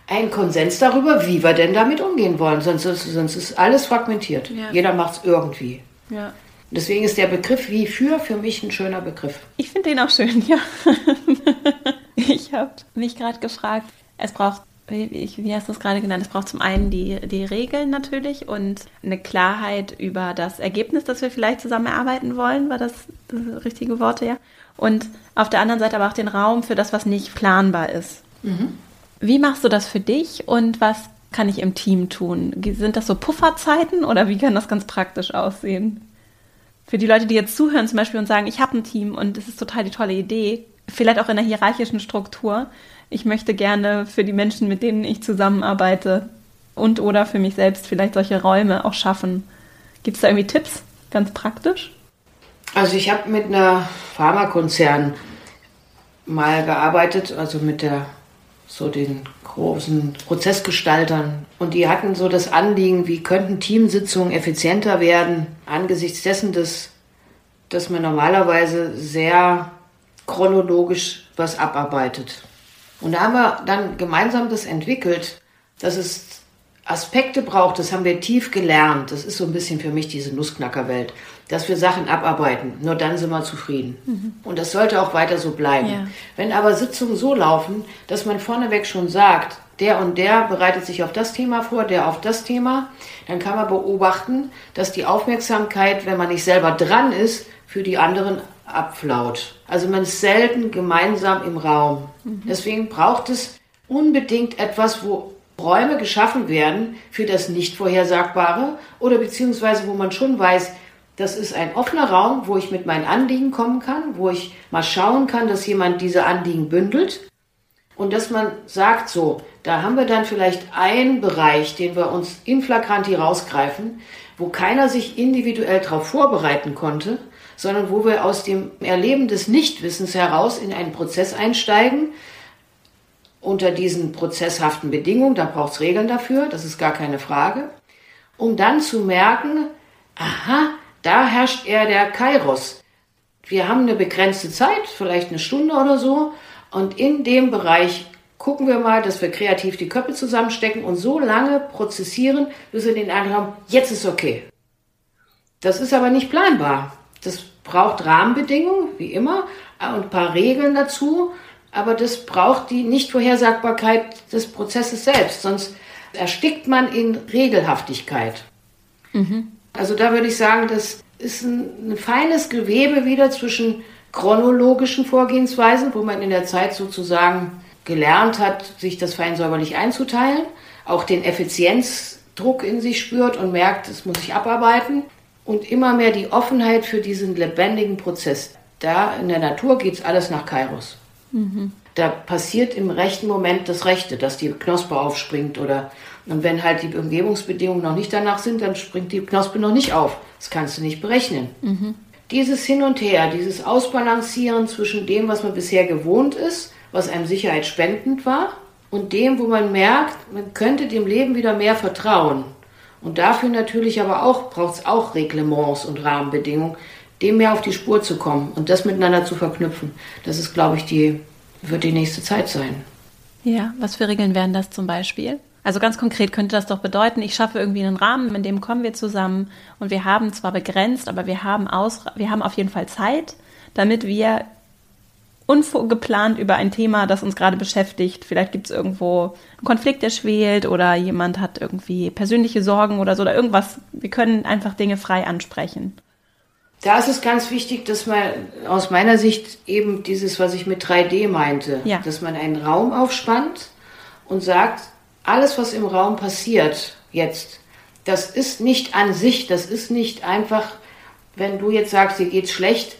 einen Konsens darüber, wie wir denn damit umgehen wollen. Sonst, sonst ist alles fragmentiert. Ja. Jeder macht es irgendwie. Ja. Deswegen ist der Begriff wie für für mich ein schöner Begriff. Ich finde den auch schön, ja. ich habe mich gerade gefragt, es braucht, wie, wie hast du es gerade genannt, es braucht zum einen die, die Regeln natürlich und eine Klarheit über das Ergebnis, das wir vielleicht zusammen erarbeiten wollen, war das, das richtige Worte, ja. Und auf der anderen Seite aber auch den Raum für das, was nicht planbar ist. Mhm. Wie machst du das für dich und was kann ich im Team tun? Sind das so Pufferzeiten oder wie kann das ganz praktisch aussehen? Für die Leute, die jetzt zuhören zum Beispiel und sagen, ich habe ein Team und es ist total die tolle Idee, vielleicht auch in einer hierarchischen Struktur. Ich möchte gerne für die Menschen, mit denen ich zusammenarbeite und oder für mich selbst vielleicht solche Räume auch schaffen. Gibt es da irgendwie Tipps, ganz praktisch? Also ich habe mit einer Pharmakonzern mal gearbeitet, also mit der so den großen Prozessgestaltern. Und die hatten so das Anliegen, wie könnten Teamsitzungen effizienter werden, angesichts dessen, dass, dass man normalerweise sehr chronologisch was abarbeitet. Und da haben wir dann gemeinsam das entwickelt, dass es Aspekte braucht, das haben wir tief gelernt. Das ist so ein bisschen für mich diese Nussknackerwelt, dass wir Sachen abarbeiten. Nur dann sind wir zufrieden. Mhm. Und das sollte auch weiter so bleiben. Ja. Wenn aber Sitzungen so laufen, dass man vorneweg schon sagt, der und der bereitet sich auf das Thema vor, der auf das Thema, dann kann man beobachten, dass die Aufmerksamkeit, wenn man nicht selber dran ist, für die anderen abflaut. Also man ist selten gemeinsam im Raum. Mhm. Deswegen braucht es unbedingt etwas, wo Räume geschaffen werden für das Nicht-Vorhersagbare oder beziehungsweise wo man schon weiß, das ist ein offener Raum, wo ich mit meinen Anliegen kommen kann, wo ich mal schauen kann, dass jemand diese Anliegen bündelt und dass man sagt, so, da haben wir dann vielleicht einen Bereich, den wir uns in flagranti rausgreifen, wo keiner sich individuell darauf vorbereiten konnte, sondern wo wir aus dem Erleben des Nichtwissens heraus in einen Prozess einsteigen, unter diesen prozesshaften Bedingungen, da braucht es Regeln dafür, das ist gar keine Frage, um dann zu merken, aha, da herrscht eher der Kairos. Wir haben eine begrenzte Zeit, vielleicht eine Stunde oder so, und in dem Bereich gucken wir mal, dass wir kreativ die Köpfe zusammenstecken und so lange prozessieren, bis wir den Eindruck haben, jetzt ist okay. Das ist aber nicht planbar. Das braucht Rahmenbedingungen, wie immer, und ein paar Regeln dazu aber das braucht die Nichtvorhersagbarkeit des Prozesses selbst, sonst erstickt man in Regelhaftigkeit. Mhm. Also da würde ich sagen, das ist ein, ein feines Gewebe wieder zwischen chronologischen Vorgehensweisen, wo man in der Zeit sozusagen gelernt hat, sich das fein säuberlich einzuteilen, auch den Effizienzdruck in sich spürt und merkt, das muss ich abarbeiten und immer mehr die Offenheit für diesen lebendigen Prozess. Da in der Natur geht es alles nach Kairos. Mhm. Da passiert im rechten Moment das Rechte, dass die Knospe aufspringt oder und wenn halt die Umgebungsbedingungen noch nicht danach sind, dann springt die Knospe noch nicht auf. Das kannst du nicht berechnen. Mhm. Dieses Hin und Her, dieses Ausbalancieren zwischen dem, was man bisher gewohnt ist, was einem Sicherheit spendend war, und dem, wo man merkt, man könnte dem Leben wieder mehr vertrauen. Und dafür natürlich aber auch braucht es auch Reglements und Rahmenbedingungen, dem mehr auf die Spur zu kommen und das miteinander zu verknüpfen. Das ist, glaube ich, die, wird die nächste Zeit sein. Ja, was für Regeln wären das zum Beispiel? Also ganz konkret könnte das doch bedeuten, ich schaffe irgendwie einen Rahmen, in dem kommen wir zusammen und wir haben zwar begrenzt, aber wir haben, aus, wir haben auf jeden Fall Zeit, damit wir ungeplant über ein Thema, das uns gerade beschäftigt. Vielleicht gibt es irgendwo einen Konflikt, der schwelt oder jemand hat irgendwie persönliche Sorgen oder so oder irgendwas. Wir können einfach Dinge frei ansprechen. Da ist es ganz wichtig, dass man aus meiner Sicht eben dieses, was ich mit 3D meinte, ja. dass man einen Raum aufspannt und sagt, alles, was im Raum passiert jetzt, das ist nicht an sich, das ist nicht einfach, wenn du jetzt sagst, dir geht's schlecht,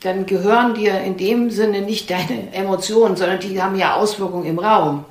dann gehören dir in dem Sinne nicht deine Emotionen, sondern die haben ja Auswirkungen im Raum.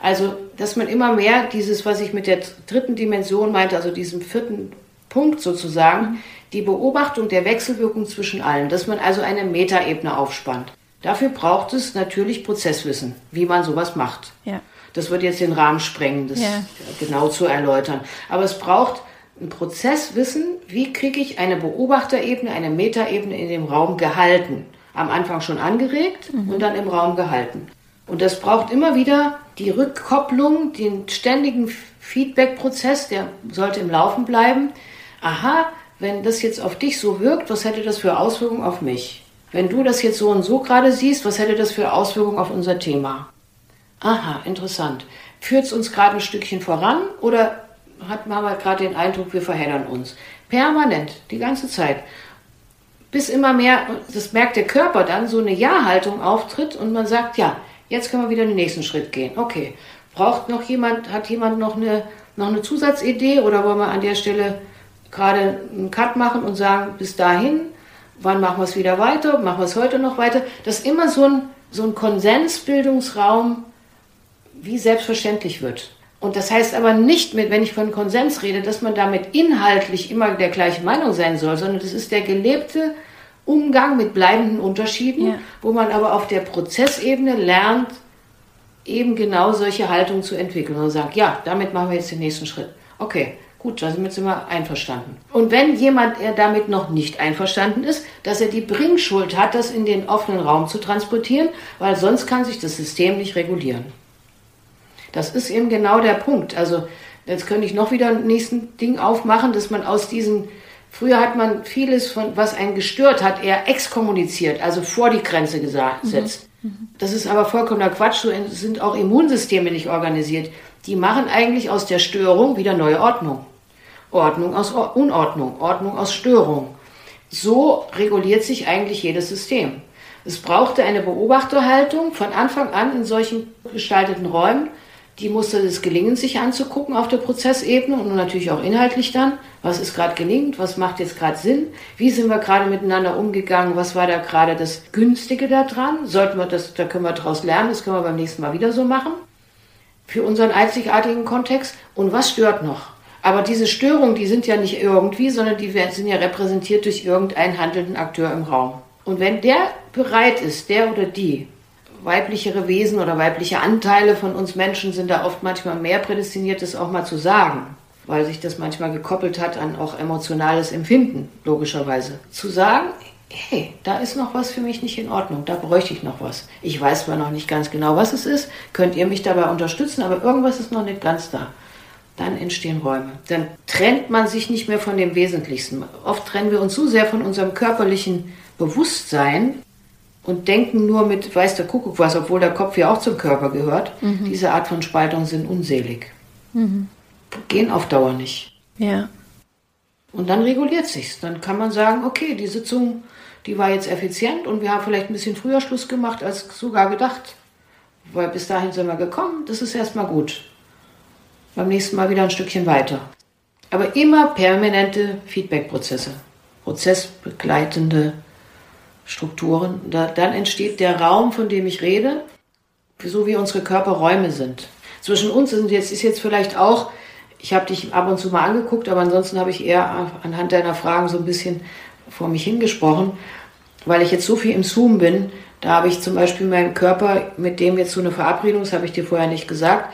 Also, dass man immer mehr dieses, was ich mit der dritten Dimension meinte, also diesem vierten Punkt sozusagen, die Beobachtung der Wechselwirkung zwischen allen, dass man also eine Metaebene aufspannt. Dafür braucht es natürlich Prozesswissen, wie man sowas macht. Ja. Das wird jetzt den Rahmen sprengen, das ja. genau zu erläutern. Aber es braucht ein Prozesswissen, wie kriege ich eine Beobachterebene, eine Metaebene in dem Raum gehalten. Am Anfang schon angeregt mhm. und dann im Raum gehalten. Und das braucht immer wieder die Rückkopplung, den ständigen Feedback-Prozess, der sollte im Laufen bleiben. Aha, wenn das jetzt auf dich so wirkt, was hätte das für Auswirkungen auf mich? Wenn du das jetzt so und so gerade siehst, was hätte das für Auswirkungen auf unser Thema? Aha, interessant. Führt es uns gerade ein Stückchen voran oder hat man halt gerade den Eindruck, wir verheddern uns? Permanent, die ganze Zeit. Bis immer mehr, das merkt der Körper dann, so eine Ja-Haltung auftritt und man sagt, ja, jetzt können wir wieder den nächsten Schritt gehen. Okay. Braucht noch jemand, hat jemand noch eine, noch eine Zusatzidee oder wollen wir an der Stelle gerade einen Cut machen und sagen, bis dahin, wann machen wir es wieder weiter, machen wir es heute noch weiter? Das ist immer so ein, so ein Konsensbildungsraum, wie selbstverständlich wird. Und das heißt aber nicht, mit, wenn ich von Konsens rede, dass man damit inhaltlich immer der gleichen Meinung sein soll, sondern das ist der gelebte Umgang mit bleibenden Unterschieden, ja. wo man aber auf der Prozessebene lernt, eben genau solche Haltungen zu entwickeln und sagt, ja, damit machen wir jetzt den nächsten Schritt. Okay, gut, da sind wir einverstanden. Und wenn jemand er damit noch nicht einverstanden ist, dass er die Bringschuld hat, das in den offenen Raum zu transportieren, weil sonst kann sich das System nicht regulieren. Das ist eben genau der Punkt. Also jetzt könnte ich noch wieder ein nächsten Ding aufmachen, dass man aus diesen, früher hat man vieles von, was einen gestört hat, eher exkommuniziert, also vor die Grenze gesetzt. Mhm. mhm. Das ist aber vollkommener Quatsch. So sind auch Immunsysteme nicht organisiert. Die machen eigentlich aus der Störung wieder neue Ordnung. Ordnung aus Unordnung, Ordnung aus Störung. So reguliert sich eigentlich jedes System. Es brauchte eine Beobachterhaltung von Anfang an in solchen gestalteten Räumen, die musste es gelingen, sich anzugucken auf der Prozessebene und natürlich auch inhaltlich dann. Was ist gerade gelingend? Was macht jetzt gerade Sinn? Wie sind wir gerade miteinander umgegangen? Was war da gerade das Günstige daran? Sollten wir das, da können wir daraus lernen, das können wir beim nächsten Mal wieder so machen. Für unseren einzigartigen Kontext. Und was stört noch? Aber diese Störungen, die sind ja nicht irgendwie, sondern die sind ja repräsentiert durch irgendeinen handelnden Akteur im Raum. Und wenn der bereit ist, der oder die, weiblichere Wesen oder weibliche Anteile von uns Menschen sind da oft manchmal mehr prädestiniert, das auch mal zu sagen, weil sich das manchmal gekoppelt hat an auch emotionales Empfinden, logischerweise. Zu sagen, hey, da ist noch was für mich nicht in Ordnung, da bräuchte ich noch was. Ich weiß zwar noch nicht ganz genau, was es ist, könnt ihr mich dabei unterstützen, aber irgendwas ist noch nicht ganz da. Dann entstehen Räume. Dann trennt man sich nicht mehr von dem Wesentlichsten. Oft trennen wir uns so sehr von unserem körperlichen Bewusstsein, und denken nur mit weiß der Kuckuck was, obwohl der Kopf ja auch zum Körper gehört. Mhm. Diese Art von Spaltung sind unselig. Mhm. Gehen auf Dauer nicht. Ja. Und dann reguliert sich's. Dann kann man sagen, okay, die Sitzung, die war jetzt effizient und wir haben vielleicht ein bisschen früher Schluss gemacht als sogar gedacht. Weil bis dahin sind wir gekommen, das ist erstmal gut. Beim nächsten Mal wieder ein Stückchen weiter. Aber immer permanente Feedback-Prozesse. Prozessbegleitende Strukturen. Da, dann entsteht der Raum, von dem ich rede, so wie unsere Körperräume sind. Zwischen uns sind jetzt, ist jetzt vielleicht auch ich habe dich ab und zu mal angeguckt, aber ansonsten habe ich eher anhand deiner Fragen so ein bisschen vor mich hingesprochen, weil ich jetzt so viel im Zoom bin. Da habe ich zum Beispiel meinen Körper, mit dem jetzt so eine Verabredung, das habe ich dir vorher nicht gesagt.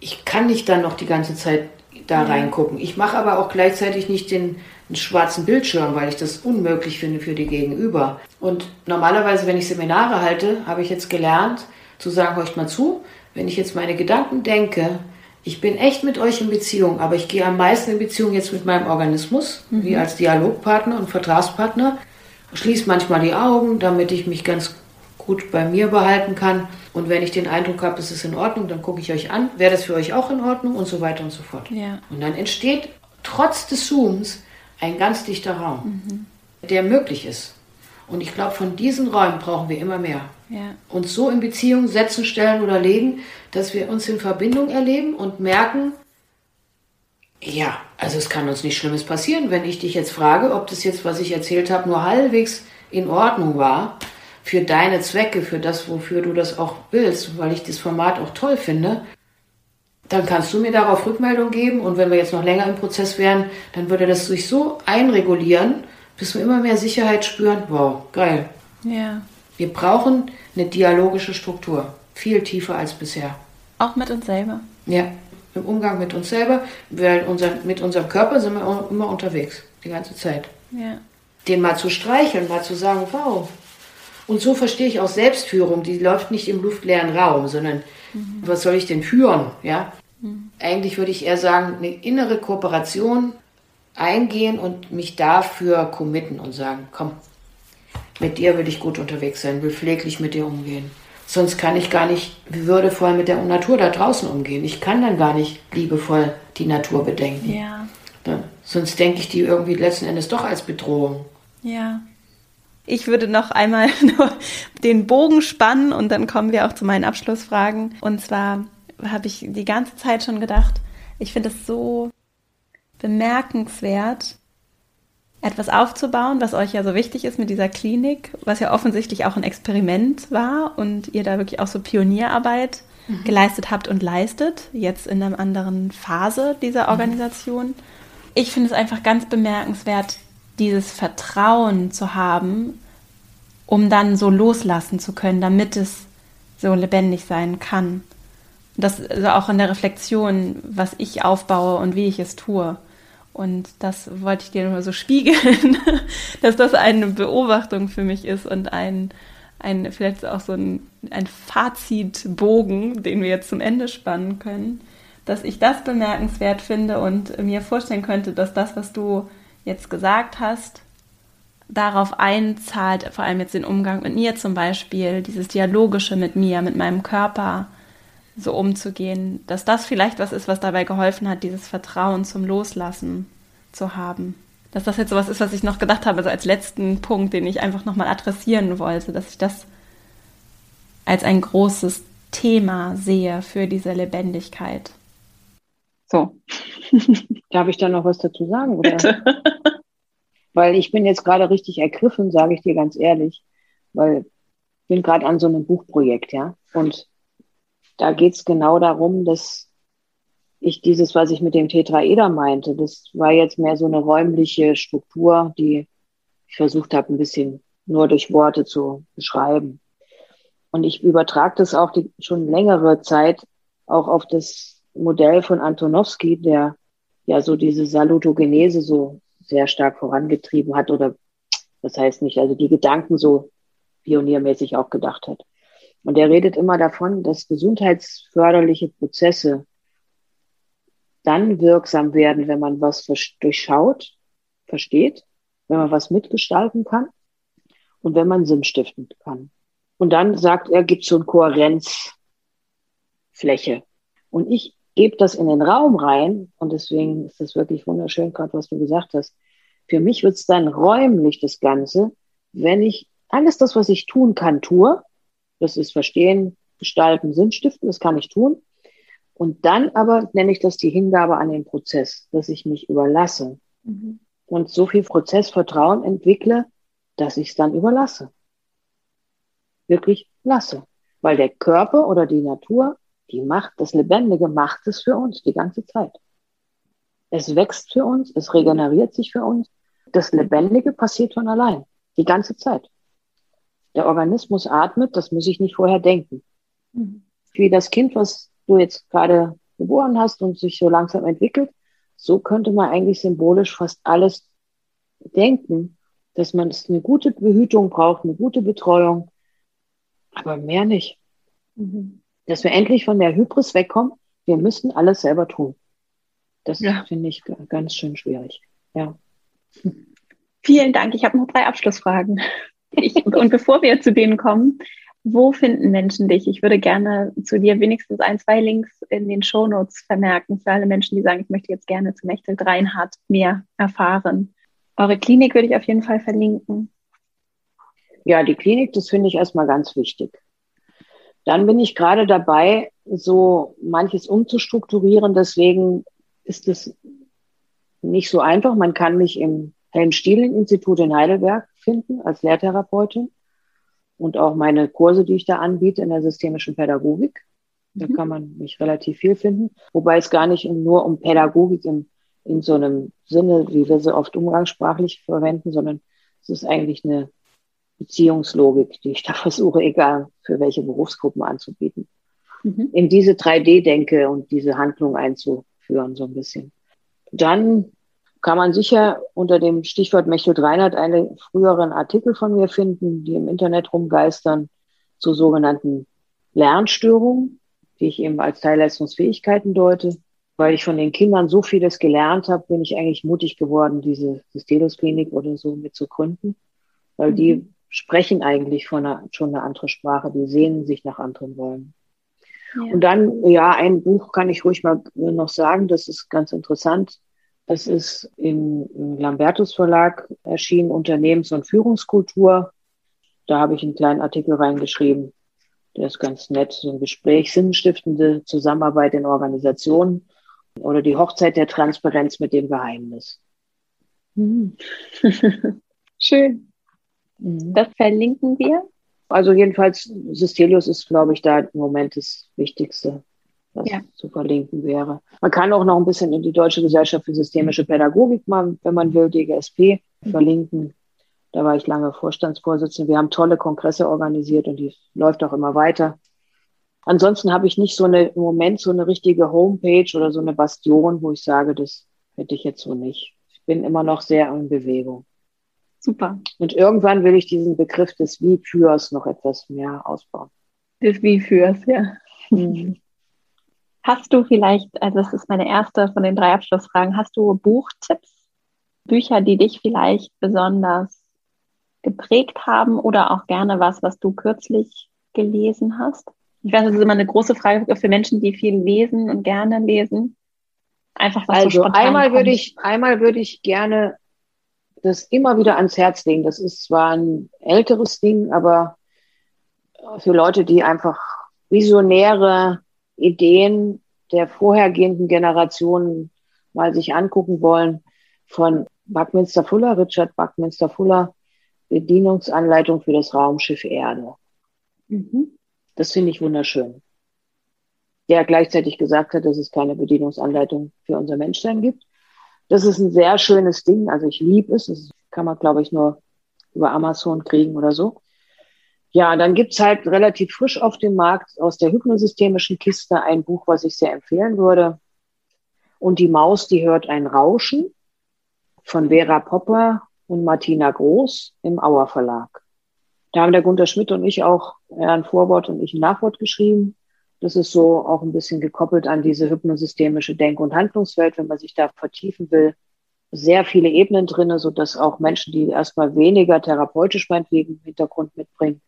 Ich kann nicht dann noch die ganze Zeit da reingucken. Ich mache aber auch gleichzeitig nicht den, den schwarzen Bildschirm, weil ich das unmöglich finde für die Gegenüber. Und normalerweise, wenn ich Seminare halte, habe ich jetzt gelernt zu sagen, horcht mal zu, wenn ich jetzt meine Gedanken denke, ich bin echt mit euch in Beziehung, aber ich gehe am meisten in Beziehung jetzt mit meinem Organismus, mhm. wie als Dialogpartner und Vertragspartner. Schließe manchmal die Augen, damit ich mich ganz gut bei mir behalten kann. Und wenn ich den Eindruck habe, es ist in Ordnung, dann gucke ich euch an. Wäre das für euch auch in Ordnung? Und so weiter und so fort. Ja. Und dann entsteht trotz des Zooms ein ganz dichter Raum, mhm. der möglich ist. Und ich glaube, von diesen Räumen brauchen wir immer mehr. Ja. Uns so in Beziehung setzen, stellen oder legen, dass wir uns in Verbindung erleben und merken, ja, also es kann uns nichts Schlimmes passieren, wenn ich dich jetzt frage, ob das jetzt, was ich erzählt habe, nur halbwegs in Ordnung war für deine Zwecke, für das, wofür du das auch willst, weil ich das Format auch toll finde, dann kannst du mir darauf Rückmeldung geben und wenn wir jetzt noch länger im Prozess wären, dann würde das sich so einregulieren, bis wir immer mehr Sicherheit spüren. Wow, geil. Ja. Wir brauchen eine dialogische Struktur, viel tiefer als bisher. Auch mit uns selber. Ja, im Umgang mit uns selber, weil unser, mit unserem Körper sind wir immer unterwegs, die ganze Zeit. Ja. Den mal zu streicheln, mal zu sagen, wow. Und so verstehe ich auch Selbstführung, die läuft nicht im luftleeren Raum, sondern mhm. was soll ich denn führen? Ja? Mhm. Eigentlich würde ich eher sagen, eine innere Kooperation eingehen und mich dafür committen und sagen, komm, mit dir will ich gut unterwegs sein, will pfleglich mit dir umgehen. Sonst kann ich gar nicht würdevoll mit der Natur da draußen umgehen. Ich kann dann gar nicht liebevoll die Natur bedenken. Ja. Sonst denke ich die irgendwie letzten Endes doch als Bedrohung. Ja. Ich würde noch einmal nur den Bogen spannen und dann kommen wir auch zu meinen Abschlussfragen. Und zwar habe ich die ganze Zeit schon gedacht, ich finde es so bemerkenswert, etwas aufzubauen, was euch ja so wichtig ist mit dieser Klinik, was ja offensichtlich auch ein Experiment war und ihr da wirklich auch so Pionierarbeit mhm. geleistet habt und leistet, jetzt in einer anderen Phase dieser mhm. Organisation. Mhm. Ich finde es einfach ganz bemerkenswert, dieses Vertrauen zu haben, um dann so loslassen zu können, damit es so lebendig sein kann. Das also auch in der Reflexion, was ich aufbaue und wie ich es tue. Und das wollte ich dir nur so spiegeln, dass das eine Beobachtung für mich ist und ein, ein vielleicht auch so ein, ein Fazitbogen, den wir jetzt zum Ende spannen können, dass ich das bemerkenswert finde und mir vorstellen könnte, dass das, was du jetzt gesagt hast, darauf einzahlt, vor allem jetzt den Umgang mit mir zum Beispiel, dieses Dialogische mit mir, mit meinem Körper, so umzugehen, dass das vielleicht was ist, was dabei geholfen hat, dieses Vertrauen zum Loslassen zu haben. Dass das jetzt so was ist, was ich noch gedacht habe, also als letzten Punkt, den ich einfach nochmal adressieren wollte, dass ich das als ein großes Thema sehe für diese Lebendigkeit. So. Darf ich da noch was dazu sagen? Oder? Bitte. Weil ich bin jetzt gerade richtig ergriffen, sage ich dir ganz ehrlich, weil ich bin gerade an so einem Buchprojekt, ja. Und da geht es genau darum, dass ich dieses, was ich mit dem Tetraeder meinte, das war jetzt mehr so eine räumliche Struktur, die ich versucht habe, ein bisschen nur durch Worte zu beschreiben. Und ich übertrage das auch die, schon längere Zeit auch auf das Modell von Antonowski, der ja so diese Salutogenese so sehr stark vorangetrieben hat oder das heißt nicht, also die Gedanken so pioniermäßig auch gedacht hat. Und er redet immer davon, dass gesundheitsförderliche Prozesse dann wirksam werden, wenn man was durchschaut, versteht, wenn man was mitgestalten kann und wenn man Sinn stiften kann. Und dann sagt er, gibt so eine Kohärenzfläche. Und ich gebe das in den Raum rein und deswegen ist das wirklich wunderschön, gerade was du gesagt hast. Für mich wird es dann räumlich das Ganze, wenn ich alles das, was ich tun kann, tue. Das ist Verstehen, Gestalten, Sinnstiften, das kann ich tun. Und dann aber nenne ich das die Hingabe an den Prozess, dass ich mich überlasse mhm. und so viel Prozessvertrauen entwickle, dass ich es dann überlasse. Wirklich lasse. Weil der Körper oder die Natur, die macht, das Lebendige macht es für uns die ganze Zeit. Es wächst für uns, es regeneriert sich für uns. Das Lebendige passiert von allein, die ganze Zeit. Der Organismus atmet, das muss ich nicht vorher denken. Mhm. Wie das Kind, was du jetzt gerade geboren hast und sich so langsam entwickelt, so könnte man eigentlich symbolisch fast alles denken, dass man eine gute Behütung braucht, eine gute Betreuung, aber mehr nicht. Mhm. Dass wir endlich von der Hybris wegkommen, wir müssen alles selber tun. Das ja. finde ich ganz schön schwierig. Ja. Vielen Dank. Ich habe noch drei Abschlussfragen. Ich, und bevor wir zu denen kommen, wo finden Menschen dich? Ich würde gerne zu dir wenigstens ein, zwei Links in den Shownotes vermerken für alle Menschen, die sagen, ich möchte jetzt gerne zu Mechthild Reinhardt mehr erfahren. Eure Klinik würde ich auf jeden Fall verlinken. Ja, die Klinik, das finde ich erstmal ganz wichtig. Dann bin ich gerade dabei, so manches umzustrukturieren. Deswegen ist es nicht so einfach. Man kann mich im Helm-Stieling-Institut in Heidelberg finden als Lehrtherapeutin und auch meine Kurse, die ich da anbiete in der systemischen Pädagogik. Da mhm. kann man mich relativ viel finden, wobei es gar nicht nur um Pädagogik im, in so einem Sinne, wie wir sie oft umgangssprachlich verwenden, sondern es ist eigentlich eine Beziehungslogik, die ich da versuche, egal für welche Berufsgruppen anzubieten. Mhm. In diese 3D-Denke und diese Handlung einzuführen, so ein bisschen. Dann kann man sicher unter dem Stichwort Mechthild Reinhardt einen früheren Artikel von mir finden, die im Internet rumgeistern, zu sogenannten Lernstörungen, die ich eben als Teilleistungsfähigkeiten deute. Weil ich von den Kindern so vieles gelernt habe, bin ich eigentlich mutig geworden, diese Systelos-Klinik oder so mit zu gründen. Weil mhm. die sprechen eigentlich von einer, schon eine andere Sprache, die sehnen sich nach anderen Räumen. Ja. Und dann, ja, ein Buch kann ich ruhig mal noch sagen, das ist ganz interessant. Es ist im Lambertus Verlag erschienen, Unternehmens- und Führungskultur. Da habe ich einen kleinen Artikel reingeschrieben. Der ist ganz nett, so ein Gespräch, sinnstiftende Zusammenarbeit in Organisationen oder die Hochzeit der Transparenz mit dem Geheimnis. Mhm. Schön. Mhm. Das verlinken wir. Also jedenfalls, Systelius ist, glaube ich, da im Moment das Wichtigste was ja. zu verlinken wäre. Man kann auch noch ein bisschen in die Deutsche Gesellschaft für systemische Pädagogik mal, wenn man will, DGSP verlinken. Da war ich lange Vorstandsvorsitzende. Wir haben tolle Kongresse organisiert und die läuft auch immer weiter. Ansonsten habe ich nicht so eine, im Moment so eine richtige Homepage oder so eine Bastion, wo ich sage, das hätte ich jetzt so nicht. Ich bin immer noch sehr in Bewegung. Super. Und irgendwann will ich diesen Begriff des Wie-Fürs noch etwas mehr ausbauen. Des Wie-Fürs, ja. Mhm. Hast du vielleicht, also das ist meine erste von den drei Abschlussfragen, hast du Buchtipps, Bücher, die dich vielleicht besonders geprägt haben oder auch gerne was, was du kürzlich gelesen hast? Ich weiß, das ist immer eine große Frage für Menschen, die viel lesen und gerne lesen. Einfach was Also so einmal würde ich, einmal würde ich gerne das immer wieder ans Herz legen. Das ist zwar ein älteres Ding, aber für Leute, die einfach visionäre Ideen der vorhergehenden Generationen mal sich angucken wollen, von Buckminster Fuller, Richard Buckminster Fuller, Bedienungsanleitung für das Raumschiff Erde. Mhm. Das finde ich wunderschön. Der gleichzeitig gesagt hat, dass es keine Bedienungsanleitung für unser Menschsein gibt. Das ist ein sehr schönes Ding. Also ich liebe es. Das kann man, glaube ich, nur über Amazon kriegen oder so. Ja, dann gibt's halt relativ frisch auf dem Markt aus der hypnosystemischen Kiste ein Buch, was ich sehr empfehlen würde. Und die Maus, die hört ein Rauschen von Vera Popper und Martina Groß im Auer Verlag. Da haben der Gunter Schmidt und ich auch ein Vorwort und ich ein Nachwort geschrieben. Das ist so auch ein bisschen gekoppelt an diese hypnosystemische Denk- und Handlungswelt, wenn man sich da vertiefen will. Sehr viele Ebenen drinne, so dass auch Menschen, die erstmal weniger therapeutisch meinetwegen Hintergrund mitbringen,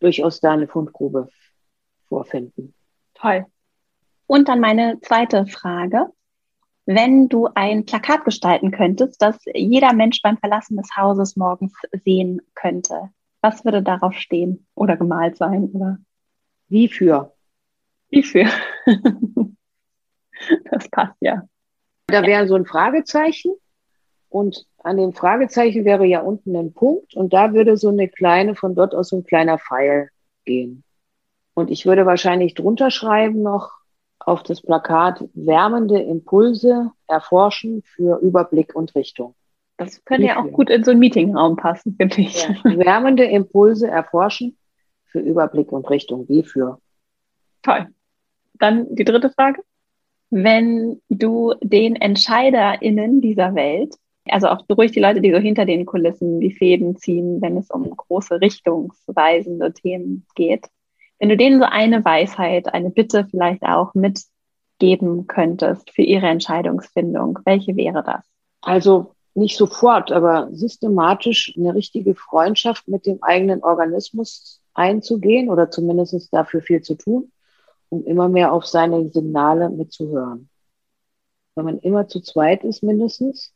durchaus da eine Fundgrube vorfinden. Toll. Und dann meine zweite Frage. Wenn du ein Plakat gestalten könntest, das jeder Mensch beim Verlassen des Hauses morgens sehen könnte, was würde darauf stehen oder gemalt sein? Oder? Wie für? Wie für? das passt ja. Da wäre so ein Fragezeichen und an dem Fragezeichen wäre ja unten ein Punkt und da würde so eine kleine, von dort aus so ein kleiner Pfeil gehen. Und ich würde wahrscheinlich drunter schreiben noch auf das Plakat wärmende Impulse erforschen für Überblick und Richtung. Das könnte ja auch gut in so einen Meetingraum passen, finde ich. Ja. Wärmende Impulse erforschen für Überblick und Richtung. Wie für? Toll. Dann die dritte Frage. Wenn du den EntscheiderInnen dieser Welt also auch durch die Leute, die so hinter den Kulissen die Fäden ziehen, wenn es um große richtungsweisende Themen geht. Wenn du denen so eine Weisheit, eine Bitte vielleicht auch mitgeben könntest für ihre Entscheidungsfindung, welche wäre das? Also nicht sofort, aber systematisch eine richtige Freundschaft mit dem eigenen Organismus einzugehen oder zumindest dafür viel zu tun, um immer mehr auf seine Signale mitzuhören. Wenn man immer zu zweit ist mindestens,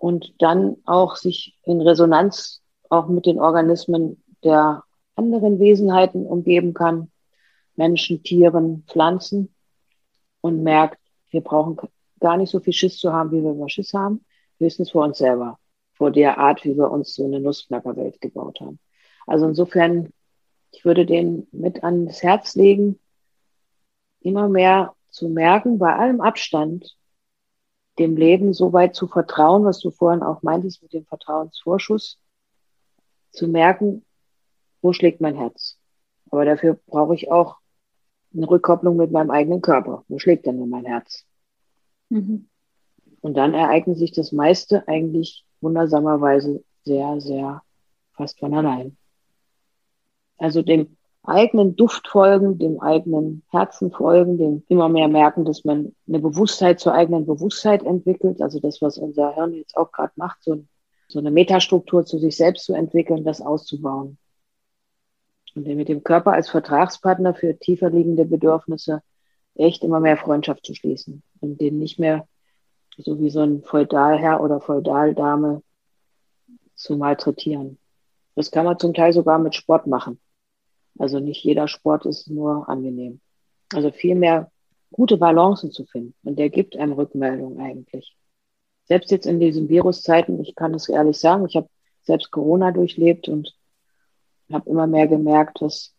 und dann auch sich in Resonanz auch mit den Organismen der anderen Wesenheiten umgeben kann, Menschen, Tieren, Pflanzen und merkt, wir brauchen gar nicht so viel Schiss zu haben, wie wir immer Schiss haben, höchstens vor uns selber, vor der Art, wie wir uns so eine Nussknackerwelt gebaut haben. Also insofern, ich würde den mit ans Herz legen, immer mehr zu merken, bei allem Abstand, dem Leben so weit zu vertrauen, was du vorhin auch meintest mit dem Vertrauensvorschuss, zu merken, wo schlägt mein Herz. Aber dafür brauche ich auch eine Rückkopplung mit meinem eigenen Körper. Wo schlägt denn nur mein Herz? Mhm. Und dann ereignet sich das meiste eigentlich wundersamerweise sehr, sehr fast von allein. Also dem eigenen Duft folgen, dem eigenen Herzen folgen, dem immer mehr merken, dass man eine Bewusstheit zur eigenen Bewusstheit entwickelt. Also das, was unser Hirn jetzt auch gerade macht, so, so eine Metastruktur zu sich selbst zu entwickeln, das auszubauen. Und mit dem Körper als Vertragspartner für tiefer liegende Bedürfnisse echt immer mehr Freundschaft zu schließen und den nicht mehr so wie so ein Feudalherr oder Feudaldame zu malträtieren. Das kann man zum Teil sogar mit Sport machen. Also nicht jeder Sport ist nur angenehm. Also vielmehr gute Balancen zu finden. Und der gibt einem Rückmeldung eigentlich. Selbst jetzt in diesen Viruszeiten, ich kann es ehrlich sagen, ich habe selbst Corona durchlebt und habe immer mehr gemerkt, dass,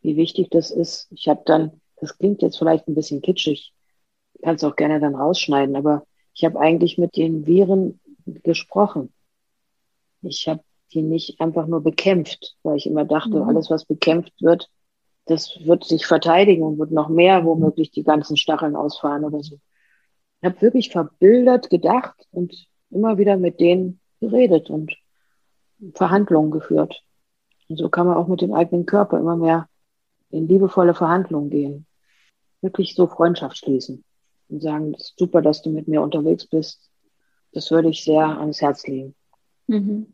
wie wichtig das ist. Ich habe dann, das klingt jetzt vielleicht ein bisschen kitschig, kann es auch gerne dann rausschneiden, aber ich habe eigentlich mit den Viren gesprochen. Ich habe die nicht einfach nur bekämpft, weil ich immer dachte, mhm. alles, was bekämpft wird, das wird sich verteidigen und wird noch mehr womöglich die ganzen Stacheln ausfahren oder so. Ich habe wirklich verbildert gedacht und immer wieder mit denen geredet und Verhandlungen geführt. Und so kann man auch mit dem eigenen Körper immer mehr in liebevolle Verhandlungen gehen. Wirklich so Freundschaft schließen und sagen, das ist super, dass du mit mir unterwegs bist. Das würde ich sehr ans Herz legen. Mhm.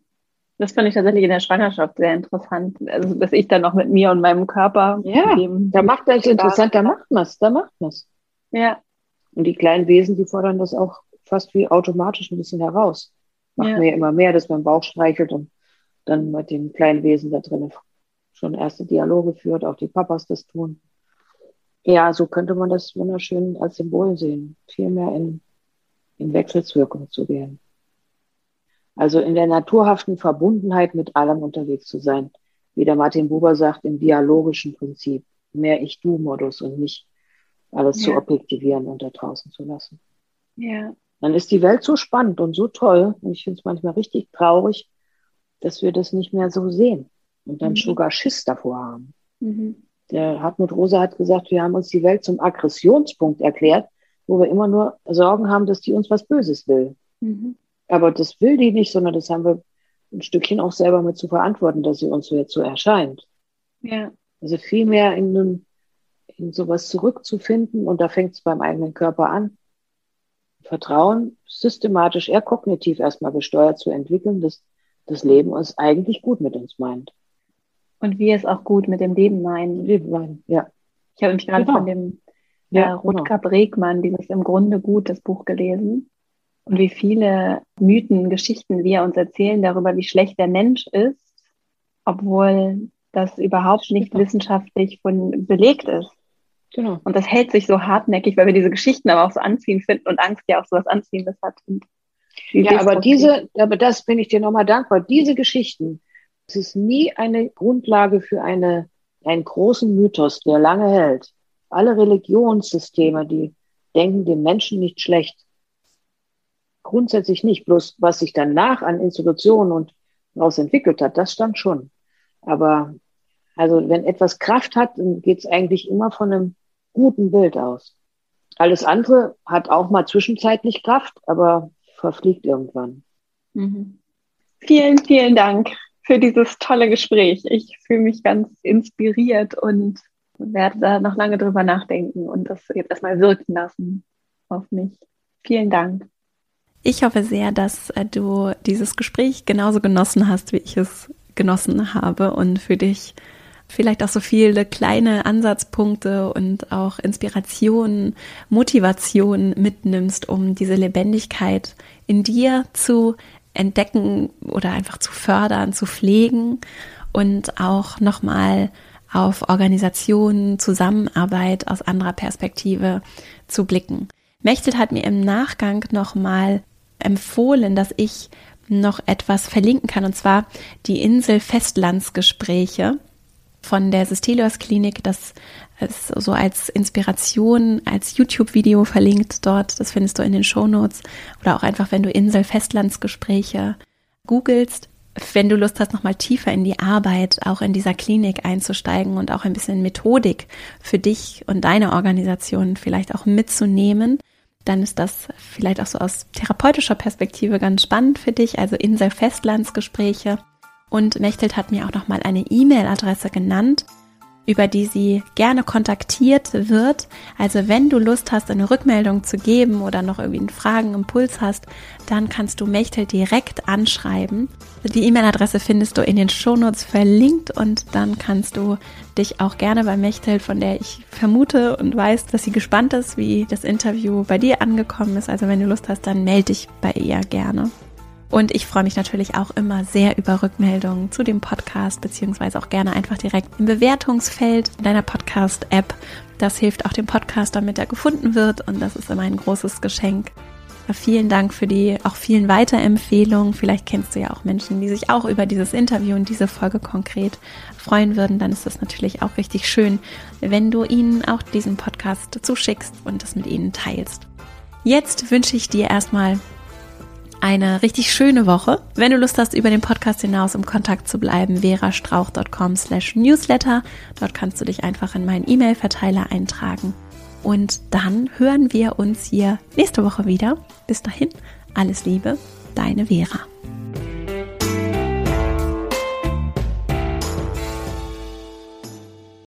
Das fand ich tatsächlich in der Schwangerschaft sehr interessant. Also, dass ich dann noch mit mir und meinem Körper. Ja, da macht das interessant, da macht man's, da macht man's. Ja. Und die kleinen Wesen, die fordern das auch fast wie automatisch ein bisschen heraus. Macht ja. mir immer mehr, dass man Bauch streichelt und dann mit den kleinen Wesen da drin schon erste Dialoge führt, auch die Papas das tun. Ja, so könnte man das wunderschön als Symbol sehen, viel mehr in, in Wechselswirkung zu gehen. Also in der naturhaften Verbundenheit mit allem unterwegs zu sein. Wie der Martin Buber sagt, im dialogischen Prinzip. Mehr Ich-Du-Modus und nicht alles ja. zu objektivieren und da draußen zu lassen. Ja. Dann ist die Welt so spannend und so toll. Und ich finde es manchmal richtig traurig, dass wir das nicht mehr so sehen und dann mhm. sogar Schiss davor haben. Mhm. Der Hartmut Rosa hat gesagt, wir haben uns die Welt zum Aggressionspunkt erklärt, wo wir immer nur Sorgen haben, dass die uns was Böses will. Mhm. Aber das will die nicht, sondern das haben wir ein Stückchen auch selber mit zu verantworten, dass sie uns so jetzt so erscheint. Ja. Also viel mehr in, in sowas zurückzufinden und da fängt es beim eigenen Körper an. Vertrauen systematisch, eher kognitiv erstmal gesteuert zu entwickeln, dass das Leben uns eigentlich gut mit uns meint. Und wir es auch gut mit dem Leben meinen. Leben meinen, ja. Ich habe mich gerade genau. von dem ja, äh, Rutger genau. Bregmann, dieses im Grunde gut, das Buch gelesen. Und wie viele Mythen, Geschichten wir uns erzählen darüber, wie schlecht der Mensch ist, obwohl das überhaupt nicht wissenschaftlich von belegt ist. Genau. Und das hält sich so hartnäckig, weil wir diese Geschichten aber auch so anziehen finden und Angst ja auch so was Anziehendes hat. ja, aber diese, aber das bin ich dir nochmal dankbar. Diese Geschichten, es ist nie eine Grundlage für eine, einen großen Mythos, der lange hält. Alle Religionssysteme, die denken dem Menschen nicht schlecht. Grundsätzlich nicht. Bloß was sich danach an Institutionen und daraus entwickelt hat, das stand schon. Aber also wenn etwas Kraft hat, dann geht es eigentlich immer von einem guten Bild aus. Alles andere hat auch mal zwischenzeitlich Kraft, aber verfliegt irgendwann. Mhm. Vielen, vielen Dank für dieses tolle Gespräch. Ich fühle mich ganz inspiriert und werde da noch lange drüber nachdenken und das jetzt erstmal wirken lassen auf mich. Vielen Dank. Ich hoffe sehr, dass äh, du dieses Gespräch genauso genossen hast, wie ich es genossen habe und für dich vielleicht auch so viele kleine Ansatzpunkte und auch Inspirationen, Motivationen mitnimmst, um diese Lebendigkeit in dir zu entdecken oder einfach zu fördern, zu pflegen und auch nochmal auf Organisationen, Zusammenarbeit aus anderer Perspektive zu blicken. Mechtelt hat mir im Nachgang nochmal empfohlen, dass ich noch etwas verlinken kann, und zwar die Insel-Festlandsgespräche von der Sistelios Klinik. Das ist so als Inspiration, als YouTube-Video verlinkt dort. Das findest du in den Show Notes oder auch einfach, wenn du Insel-Festlandsgespräche googelst. Wenn du Lust hast, nochmal tiefer in die Arbeit, auch in dieser Klinik einzusteigen und auch ein bisschen Methodik für dich und deine Organisation vielleicht auch mitzunehmen, dann ist das vielleicht auch so aus therapeutischer Perspektive ganz spannend für dich. Also Insel-Festlandsgespräche. Und Mechtelt hat mir auch nochmal eine E-Mail-Adresse genannt, über die sie gerne kontaktiert wird. Also wenn du Lust hast, eine Rückmeldung zu geben oder noch irgendwie einen Fragen, Impuls hast, dann kannst du Mechtel direkt anschreiben. Die E-Mail-Adresse findest du in den Shownotes verlinkt und dann kannst du dich auch gerne bei Mechtel, von der ich vermute und weiß, dass sie gespannt ist, wie das Interview bei dir angekommen ist. Also wenn du Lust hast, dann melde dich bei ihr gerne. Und ich freue mich natürlich auch immer sehr über Rückmeldungen zu dem Podcast, beziehungsweise auch gerne einfach direkt im Bewertungsfeld deiner Podcast-App. Das hilft auch dem Podcast, damit er gefunden wird und das ist immer ein großes Geschenk. Vielen Dank für die auch vielen Weiterempfehlungen. Vielleicht kennst du ja auch Menschen, die sich auch über dieses Interview und diese Folge konkret freuen würden. Dann ist es natürlich auch richtig schön, wenn du ihnen auch diesen Podcast zuschickst und das mit ihnen teilst. Jetzt wünsche ich dir erstmal eine richtig schöne Woche. Wenn du Lust hast, über den Podcast hinaus im Kontakt zu bleiben, verastrauch.com slash newsletter. Dort kannst du dich einfach in meinen E-Mail-Verteiler eintragen. Und dann hören wir uns hier nächste Woche wieder. Bis dahin, alles Liebe, deine Vera.